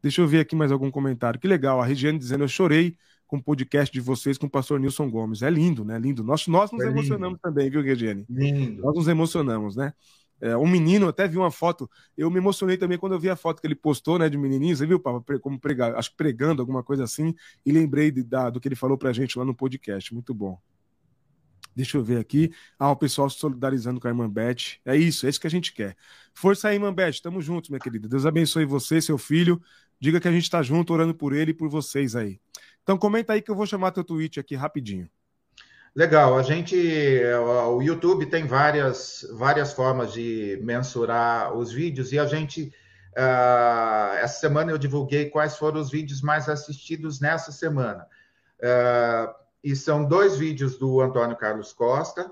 Speaker 2: Deixa eu ver aqui mais algum comentário. Que legal, a Regiane dizendo: Eu chorei com o podcast de vocês com o pastor Nilson Gomes. É lindo, né? Lindo. Nós, nós nos é emocionamos também, viu, Regiane?
Speaker 1: Lindo.
Speaker 2: Nós nos emocionamos, né? É, um menino, até vi uma foto, eu me emocionei também quando eu vi a foto que ele postou, né, de menininho, você viu, Papa, como pregar, acho que pregando alguma coisa assim, e lembrei de, da, do que ele falou pra gente lá no podcast, muito bom. Deixa eu ver aqui. Ah, o pessoal se solidarizando com a irmã Beth. É isso, é isso que a gente quer. Força aí, irmã Beth. Tamo juntos, minha querida. Deus abençoe você, seu filho. Diga que a gente tá junto, orando por ele e por vocês aí. Então comenta aí que eu vou chamar teu tweet aqui rapidinho.
Speaker 1: Legal, a gente, o YouTube tem várias, várias formas de mensurar os vídeos e a gente, uh, essa semana eu divulguei quais foram os vídeos mais assistidos nessa semana. Uh, e são dois vídeos do Antônio Carlos Costa,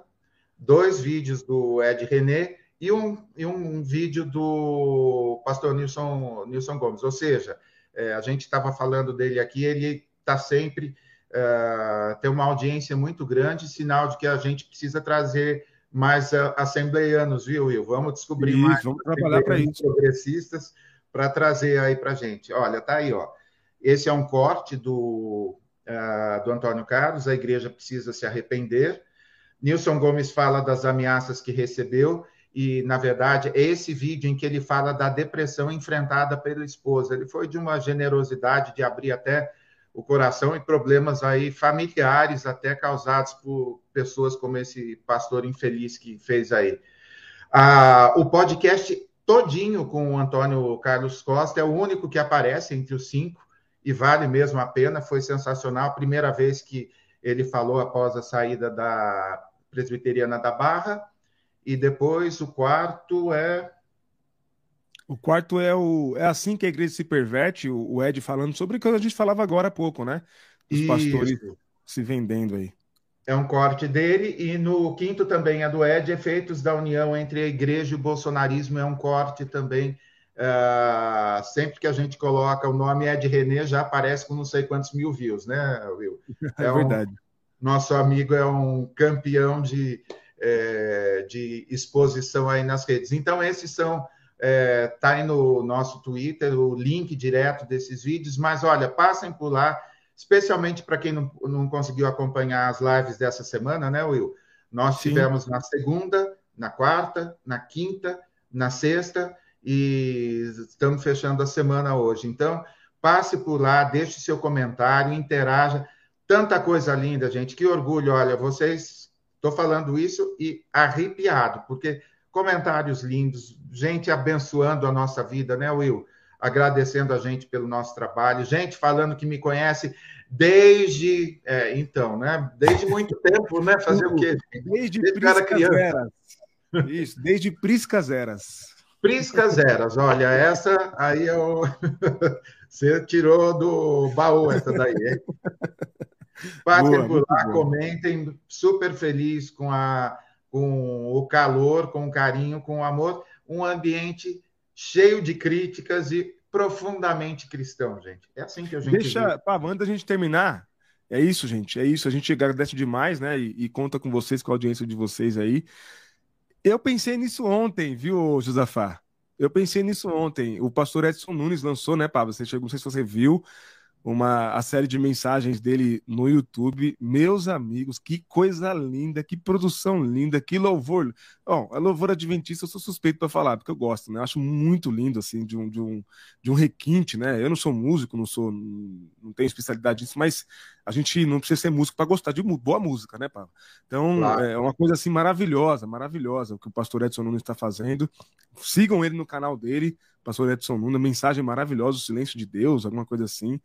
Speaker 1: dois vídeos do Ed René e um, e um vídeo do pastor Nilson, Nilson Gomes. Ou seja, é, a gente estava falando dele aqui, ele está sempre uh, tem uma audiência muito grande, sinal de que a gente precisa trazer mais uh, assembleianos, viu, Will? Vamos descobrir isso, mais
Speaker 2: vamos trabalhar para isso.
Speaker 1: progressistas para trazer aí para gente. Olha, tá aí, ó. Esse é um corte do, uh, do Antônio Carlos, a igreja precisa se arrepender. Nilson Gomes fala das ameaças que recebeu, e, na verdade, é esse vídeo em que ele fala da depressão enfrentada pela esposa. Ele foi de uma generosidade de abrir até o coração e problemas aí familiares até causados por pessoas como esse pastor infeliz que fez aí. Ah, o podcast todinho com o Antônio Carlos Costa é o único que aparece entre os cinco e vale mesmo a pena, foi sensacional. Primeira vez que ele falou após a saída da Presbiteriana da Barra, e depois o quarto é
Speaker 2: o quarto é o é assim que a igreja se perverte, o, Ed falando sobre o que a gente falava agora há pouco, né? Os Isso. pastores se vendendo aí.
Speaker 1: É um corte dele, e no quinto também é do Ed, efeitos da união entre a igreja e o bolsonarismo, é um corte também. Uh, sempre que a gente coloca o nome Ed René, já aparece com não sei quantos mil views, né, Will?
Speaker 2: É, é verdade. Um,
Speaker 1: nosso amigo é um campeão de, é, de exposição aí nas redes. Então, esses são Está é, tá aí no nosso Twitter o link direto desses vídeos, mas olha, passem por lá, especialmente para quem não, não conseguiu acompanhar as lives dessa semana, né, Will? Nós Sim. tivemos na segunda, na quarta, na quinta, na sexta e estamos fechando a semana hoje. Então, passe por lá, deixe seu comentário, interaja. Tanta coisa linda, gente. Que orgulho. Olha, vocês. Estou falando isso e arrepiado, porque comentários lindos, gente abençoando a nossa vida, né, Will? Agradecendo a gente pelo nosso trabalho, gente falando que me conhece desde, é, então, né? Desde muito tempo, né? Fazer o quê?
Speaker 2: Desde, desde Priscas Eras. Isso, desde Priscas Eras.
Speaker 1: Priscas Eras, olha, essa aí eu... você tirou do baú essa daí, hein? Passem por lá, comentem, super feliz com a com o calor, com o carinho, com o amor, um ambiente cheio de críticas e profundamente cristão, gente. É assim que a gente.
Speaker 2: Deixa, pá, antes da gente terminar, é isso, gente. É isso. A gente agradece demais, né? E, e, conta com vocês, com a audiência de vocês aí. Eu pensei nisso ontem, viu, Josafá? Eu pensei nisso ontem. O pastor Edson Nunes lançou, né, Pablo? Você chegou, não sei se você viu, uma a série de mensagens dele no YouTube. Meus amigos, que coisa linda, que produção linda, que louvor. Bom, a louvor adventista eu sou suspeito para falar, porque eu gosto, né? Eu acho muito lindo assim de um, de um de um requinte, né? Eu não sou músico, não sou não tenho especialidade nisso, mas a gente não precisa ser músico para gostar de boa música, né, Paulo? Então, claro. é uma coisa assim maravilhosa, maravilhosa o que o pastor Edson Nunes está fazendo. Sigam ele no canal dele, pastor Edson Nunes, mensagem maravilhosa, o silêncio de Deus, alguma coisa assim.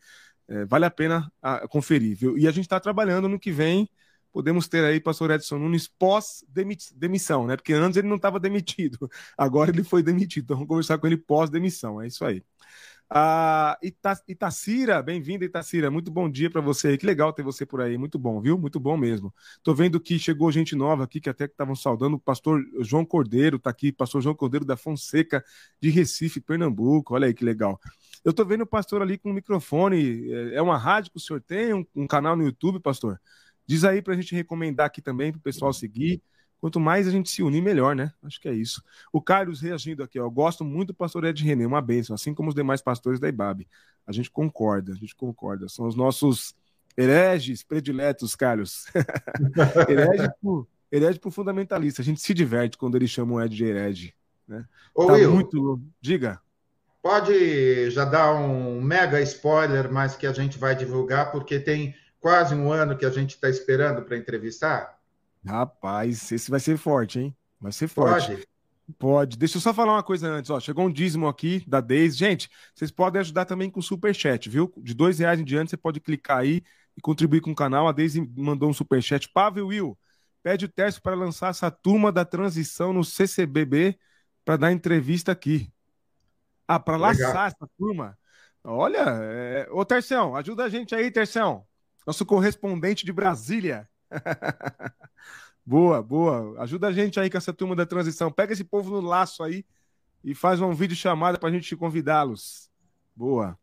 Speaker 2: É, vale a pena a, conferir, viu? E a gente está trabalhando no que vem. Podemos ter aí pastor Edson Nunes pós-demissão, né? Porque antes ele não estava demitido, agora ele foi demitido. Então vamos conversar com ele pós-demissão, é isso aí. Ah, Ita, Itacira, bem-vinda, Itacira. Muito bom dia para você. Que legal ter você por aí. Muito bom, viu? Muito bom mesmo. Tô vendo que chegou gente nova aqui que até estavam saudando. O pastor João Cordeiro tá aqui, pastor João Cordeiro da Fonseca de Recife, Pernambuco. Olha aí que legal. Eu tô vendo o pastor ali com o microfone. É, é uma rádio que o senhor tem, um, um canal no YouTube, pastor? Diz aí para a gente recomendar aqui também para o pessoal seguir. Quanto mais a gente se unir, melhor, né? Acho que é isso. O Carlos reagindo aqui, ó. Gosto muito do pastor Ed René, uma bênção, assim como os demais pastores da IBAB. A gente concorda, a gente concorda. São os nossos hereges prediletos, Carlos. herege, por, herege fundamentalista. A gente se diverte quando eles chamam o Ed de herege. Né?
Speaker 1: Ô, tá Will,
Speaker 2: muito. Diga.
Speaker 1: Pode já dar um mega spoiler, mas que a gente vai divulgar, porque tem quase um ano que a gente está esperando para entrevistar?
Speaker 2: Rapaz, esse vai ser forte, hein? Vai ser forte. Pode. Pode. Deixa eu só falar uma coisa antes. Ó, chegou um dízimo aqui da Deise. Gente, vocês podem ajudar também com o superchat, viu? De dois reais em diante, você pode clicar aí e contribuir com o canal. A Deise mandou um superchat. Pavel Will, pede o teste para lançar essa turma da transição no CCBB para dar entrevista aqui. Ah, para lançar essa turma? Olha, é... ô Terção, ajuda a gente aí, Terção. Nosso correspondente de Brasília. boa, boa. Ajuda a gente aí com essa turma da transição. Pega esse povo no laço aí e faz um vídeo chamada para a gente convidá-los. Boa.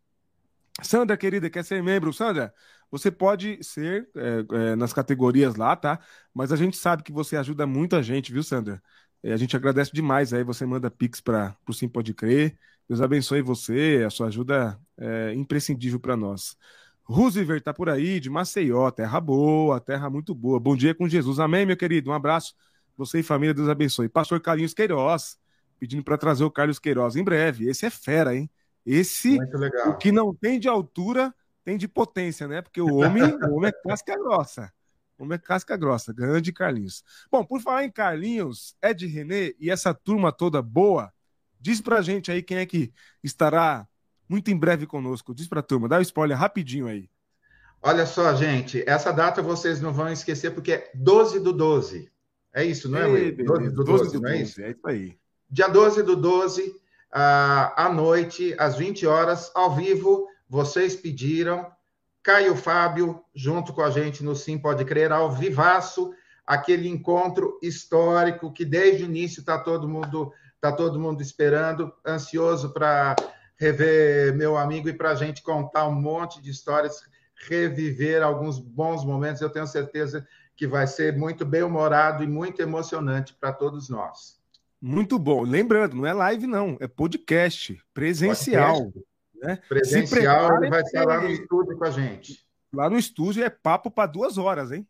Speaker 2: Sandra, querida, quer ser membro? Sandra, você pode ser é, é, nas categorias lá, tá? Mas a gente sabe que você ajuda muito a gente, viu, Sandra? É, a gente agradece demais aí. Você manda pix para o Sim Pode Crer. Deus abençoe você. A sua ajuda é imprescindível para nós. Roosevelt tá por aí, de Maceió, terra boa, terra muito boa. Bom dia com Jesus. Amém, meu querido. Um abraço. Você e família, Deus abençoe. Pastor Carlinhos Queiroz, pedindo para trazer o Carlos Queiroz em breve. Esse é fera, hein? Esse, o que não tem de altura, tem de potência, né? Porque o homem, o homem é casca grossa. O homem é casca grossa. Grande Carlinhos. Bom, por falar em Carlinhos, Ed René e essa turma toda boa, diz pra gente aí quem é que estará muito em breve conosco. Diz para a turma, dá o um spoiler rapidinho aí.
Speaker 1: Olha só, gente, essa data vocês não vão esquecer porque é 12 do 12. É isso, não é, Ei,
Speaker 2: 12 do 12, 12 não é isso? É isso aí.
Speaker 1: Dia 12 do 12, à noite, às 20 horas, ao vivo, vocês pediram. Caio Fábio, junto com a gente no Sim Pode Crer, ao vivaço, aquele encontro histórico que desde o início está todo mundo tá todo mundo esperando, ansioso para rever meu amigo e para a gente contar um monte de histórias, reviver alguns bons momentos. Eu tenho certeza que vai ser muito bem humorado e muito emocionante para todos nós.
Speaker 2: Muito bom. Lembrando, não é live, não, é podcast presencial. Podcast.
Speaker 1: Né? Presencial, ele vai estar lá no estúdio com a gente.
Speaker 2: Lá no estúdio é papo para duas horas, hein?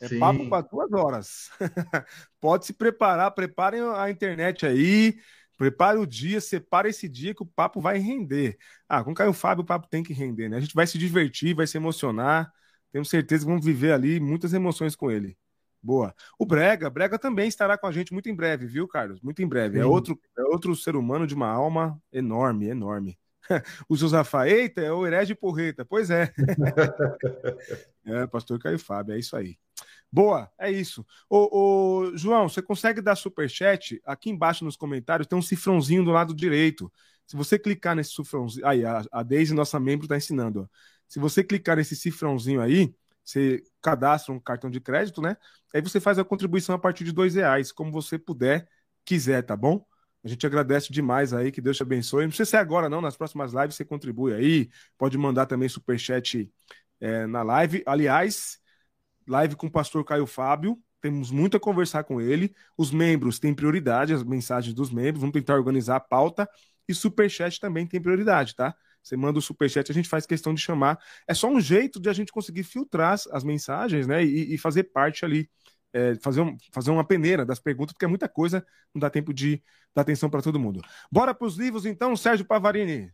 Speaker 2: É Sim. papo para duas horas. Pode se preparar, preparem a internet aí, Prepare o dia, separe esse dia que o papo vai render. Ah, com o Caio Fábio o papo tem que render, né? A gente vai se divertir, vai se emocionar. Tenho certeza que vamos viver ali muitas emoções com ele. Boa. O Brega, Brega também estará com a gente muito em breve, viu, Carlos? Muito em breve. É outro, é outro ser humano de uma alma enorme, enorme. o Josafá, eita, é o herege porreta. Pois é. é, pastor Caio Fábio, é isso aí. Boa, é isso. Ô, ô, João, você consegue dar superchat? Aqui embaixo nos comentários tem um cifrãozinho do lado direito. Se você clicar nesse cifrãozinho. Aí, a, a Deise, nossa membro, está ensinando. Ó. Se você clicar nesse cifrãozinho aí, você cadastra um cartão de crédito, né? Aí você faz a contribuição a partir de dois reais, como você puder, quiser, tá bom? A gente agradece demais aí, que Deus te abençoe. Não precisa ser agora, não. Nas próximas lives você contribui aí. Pode mandar também superchat é, na live. Aliás, live com o pastor Caio Fábio. Temos muito a conversar com ele. Os membros têm prioridade, as mensagens dos membros. Vamos tentar organizar a pauta. E superchat também tem prioridade, tá? Você manda o superchat, a gente faz questão de chamar. É só um jeito de a gente conseguir filtrar as mensagens, né? E, e fazer parte ali, é, fazer, um, fazer uma peneira das perguntas, porque é muita coisa, não dá tempo de dar atenção para todo mundo. Bora para os livros, então, Sérgio Pavarini.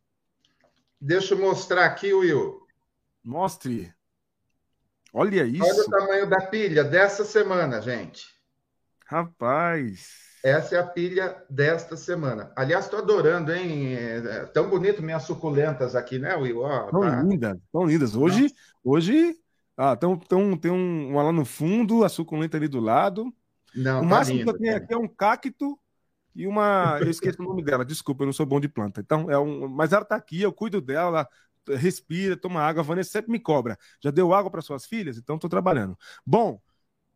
Speaker 1: Deixa eu mostrar aqui, Will.
Speaker 2: Mostre. Olha isso.
Speaker 1: Olha o tamanho da pilha dessa semana, gente.
Speaker 2: Rapaz.
Speaker 1: Essa é a pilha desta semana. Aliás, estou adorando, hein? É tão bonito minhas suculentas aqui, né, Will?
Speaker 2: Oh, tão tá. lindas, tão lindas. Hoje, Nossa. hoje, ah, tão, tão, tem um, uma lá no fundo, a suculenta ali do lado. Não, o tá máximo lindo, que eu tenho aqui é um cacto e uma. Eu esqueci o nome dela, desculpa, eu não sou bom de planta. Então, é um. Mas ela está aqui, eu cuido dela, respira, toma água. A Vanessa sempre me cobra. Já deu água para suas filhas? Então, estou trabalhando. Bom.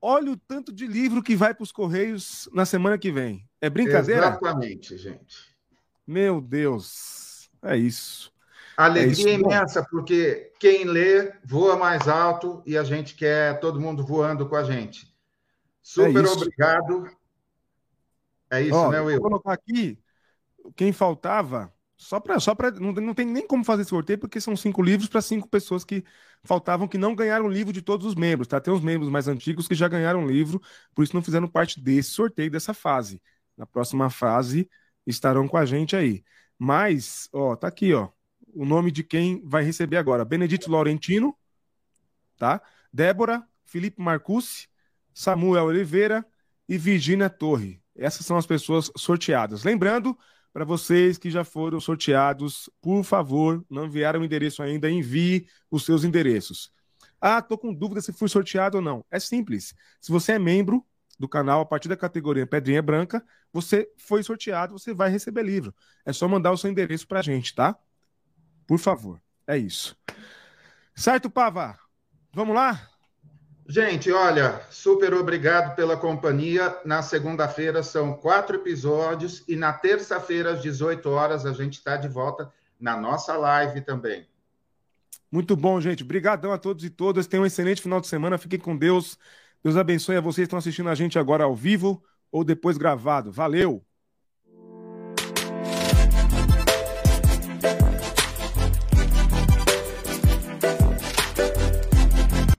Speaker 2: Olha o tanto de livro que vai para os Correios na semana que vem. É brincadeira?
Speaker 1: Exatamente, gente.
Speaker 2: Meu Deus. É isso.
Speaker 1: Alegria é isso. imensa, porque quem lê voa mais alto e a gente quer todo mundo voando com a gente. Super é obrigado. É isso, Ó, né, Will?
Speaker 2: Vou colocar aqui quem faltava só para. Só não, não tem nem como fazer sorteio, porque são cinco livros para cinco pessoas que faltavam que não ganharam livro de todos os membros, tá? Tem os membros mais antigos que já ganharam livro, por isso não fizeram parte desse sorteio, dessa fase. Na próxima fase estarão com a gente aí. Mas, ó, tá aqui, ó. O nome de quem vai receber agora: Benedito Laurentino, tá? Débora, Felipe Marcucci, Samuel Oliveira e Virginia Torre. Essas são as pessoas sorteadas. Lembrando para vocês que já foram sorteados, por favor, não enviaram o endereço ainda, envie os seus endereços. Ah, tô com dúvida se fui sorteado ou não. É simples. Se você é membro do canal a partir da categoria Pedrinha Branca, você foi sorteado, você vai receber livro. É só mandar o seu endereço para a gente, tá? Por favor. É isso. Certo, Pava? Vamos lá?
Speaker 1: Gente, olha, super obrigado pela companhia. Na segunda-feira são quatro episódios e na terça-feira, às 18 horas, a gente está de volta na nossa live também.
Speaker 2: Muito bom, gente. Obrigadão a todos e todas. Tenham um excelente final de semana. Fiquem com Deus. Deus abençoe a vocês que estão assistindo a gente agora ao vivo ou depois gravado. Valeu!